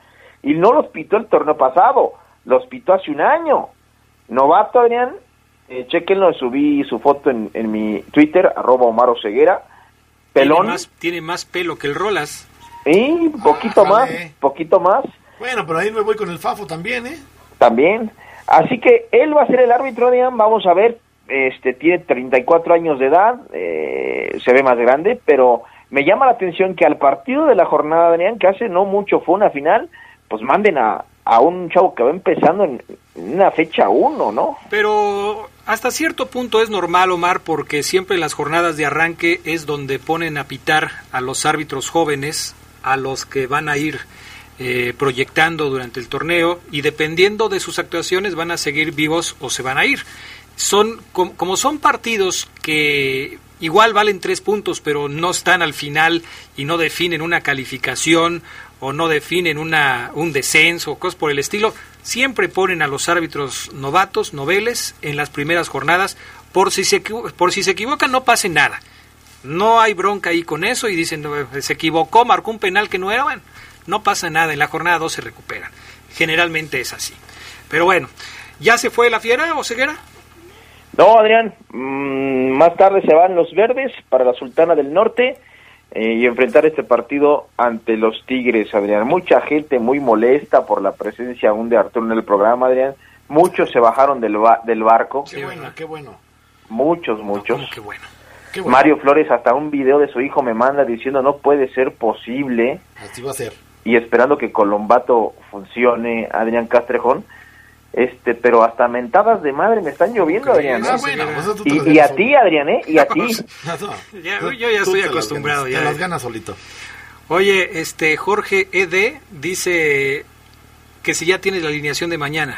y no los pitó el torneo pasado, los pitó hace un año. Novato, Adrián, eh, chequenlo, subí su foto en, en mi Twitter, arroba Omar Oseguera, pelón, Tiene más, tiene más pelo que el Rolas. y poquito más, poquito más. Bueno, pero ahí me voy con el Fafo también, ¿eh? También. Así que él va a ser el árbitro, Adrián. Vamos a ver. Este tiene 34 años de edad, eh, se ve más grande, pero me llama la atención que al partido de la jornada, Adrián, que hace no mucho fue una final, pues manden a, a un chavo que va empezando en, en una fecha uno, ¿no? Pero hasta cierto punto es normal, Omar, porque siempre en las jornadas de arranque es donde ponen a pitar a los árbitros jóvenes, a los que van a ir eh, proyectando durante el torneo y dependiendo de sus actuaciones van a seguir vivos o se van a ir. Son com- como son partidos que igual valen tres puntos, pero no están al final y no definen una calificación o no definen una, un descenso cosas por el estilo. Siempre ponen a los árbitros novatos, noveles, en las primeras jornadas. Por si se, por si se equivocan, no pase nada. No hay bronca ahí con eso y dicen, "No, se equivocó, marcó un penal que no era. Bueno, no pasa nada. En la jornada 2 se recuperan. Generalmente es así. Pero bueno, ¿ya se fue la fiera o ceguera? No, Adrián, mm, más tarde se van los verdes para la Sultana del Norte eh, y enfrentar este partido ante los Tigres, Adrián. Mucha gente muy molesta por la presencia aún de Arturo en el programa, Adrián. Muchos se bajaron del, ba- del barco, Qué bueno, qué bueno. muchos, muchos. Qué bueno. Qué bueno. Mario Flores hasta un video de su hijo me manda diciendo no puede ser posible Así va a ser. y esperando que Colombato funcione, Adrián Castrejón. Este, pero hasta mentadas de madre me están lloviendo, Adrián. Ah, bueno, pues Y, a ti, Adrián, ¿eh? Y a ti. [laughs] Ya- yo ya estoy las acostumbrado, ganas, ya. Te las ganas solito. Oye, este Jorge ED dice que si ya tienes la alineación de mañana.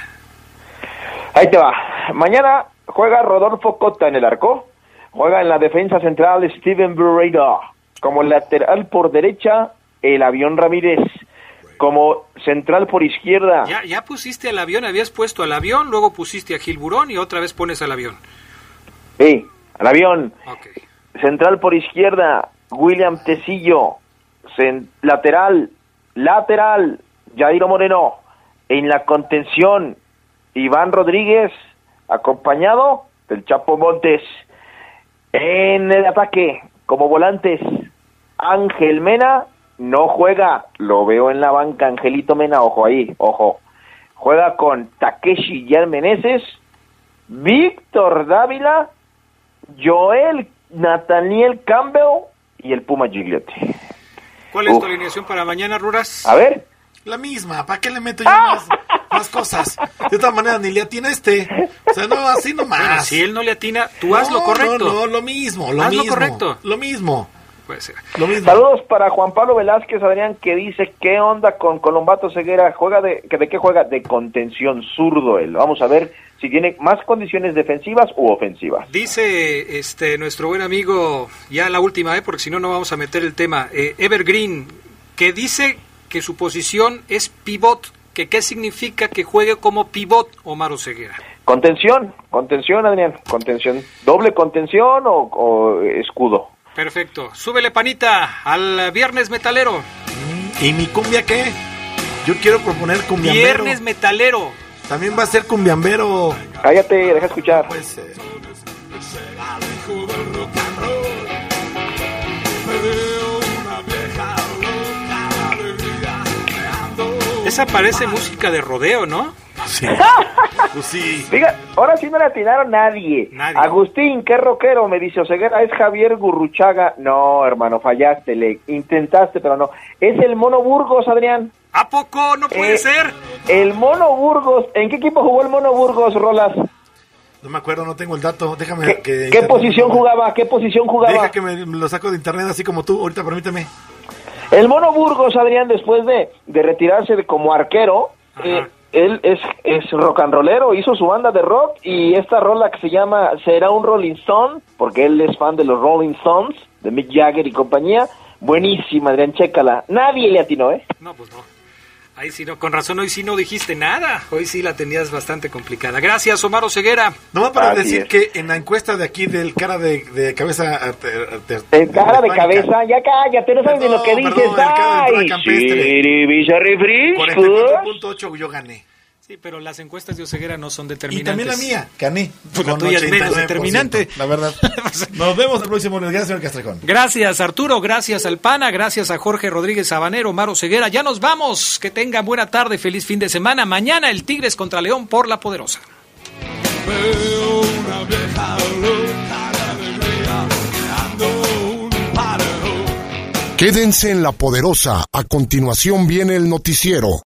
Ahí te va. Mañana juega Rodolfo Cota en el arco. Juega en la defensa central Steven Burrito. Como lateral por derecha, el avión Ramírez. Como central por izquierda. Ya, ya pusiste al avión, habías puesto al avión, luego pusiste a Gilburón y otra vez pones al avión. Sí, al avión. Central por izquierda, William Tecillo. Lateral, lateral, Jairo Moreno. En la contención, Iván Rodríguez, acompañado del Chapo Montes. En el ataque, como volantes, Ángel Mena no juega, lo veo en la banca Angelito Mena, ojo ahí, ojo. Juega con Takeshi Meneses, Víctor Dávila, Joel Nathaniel Campbell y el Puma Gigliotti. ¿Cuál es Uf. tu alineación para mañana, Ruras? A ver, La misma, ¿para qué le meto yo más, más cosas? De otra manera, ni le atina este. O sea, no, así [laughs] nomás. Bueno, si él no le atina, tú No, haz lo correcto. No, no, lo mismo, lo Haz lo mismo. correcto. Lo mismo. Puede ser. Lo mismo. saludos para Juan Pablo Velázquez, Adrián, que dice, ¿qué onda con Colombato Ceguera? ¿Juega de, que ¿De qué juega? De contención zurdo él. Vamos a ver si tiene más condiciones defensivas u ofensivas. Dice este nuestro buen amigo, ya la última, ¿eh? porque si no, no vamos a meter el tema, eh, Evergreen, que dice que su posición es pivot, que qué significa que juegue como pivot Omar Oseguera. Contención, contención, Adrián, contención. ¿Doble contención o, o escudo? Perfecto. Súbele panita al viernes metalero. ¿Y mi cumbia qué? Yo quiero proponer cumbiambero. Viernes metalero. También va a ser cumbiambero. Cállate, deja escuchar. Pues, eh, Esa parece música de rodeo, ¿no? Sí. [laughs] Pues sí. Diga, ahora sí no le atinaron nadie. Nadie. Agustín, qué rockero, me dice Oseguera, es Javier Gurruchaga. No, hermano, fallaste, le intentaste, pero no. Es el Mono Burgos, Adrián. ¿A poco? No puede Eh, ser. El Mono Burgos. ¿En qué equipo jugó el Mono Burgos, Rolas? No me acuerdo, no tengo el dato. Déjame ¿Qué, que. qué posición jugaba? ¿Qué posición jugaba? Deja que me lo saco de internet así como tú. Ahorita permíteme. El Mono Burgos, Adrián, después de, de retirarse de- como arquero, eh, él es, es rock and rollero, hizo su banda de rock y esta rola que se llama Será un Rolling Stone, porque él es fan de los Rolling Stones, de Mick Jagger y compañía. Buenísima, Adrián, chécala. Nadie le atinó, ¿eh? No, pues no. Ahí sí no, con razón hoy sí no dijiste nada. Hoy sí la tenías bastante complicada. Gracias, Omar Oseguera. Nomás para Así decir es. que en la encuesta de aquí del cara de, de cabeza. te- En cara de cabeza, ya cállate, no sabes ni lo que Perdón, dices. perdón, el cara de ¡Ay! campestre. Shiribisa refrescos. 44.8 yo gané. Sí, pero las encuestas de Oseguera no son Y determinantes. también la mía, gané. Pues la con tuya es menos 89%, determinante. La verdad. [laughs] Nos vemos el próximo lunes. Gracias, señor Castrejón. Gracias Arturo, gracias al Pana, gracias a Jorge Rodríguez Sabanero, Maro Ceguera. Ya nos vamos. Que tengan buena tarde, feliz fin de semana. Mañana el Tigres contra León por la Poderosa. Veo una vieja loca de alegría, creando un paredón. Quédense en la poderosa. A continuación viene el noticiero.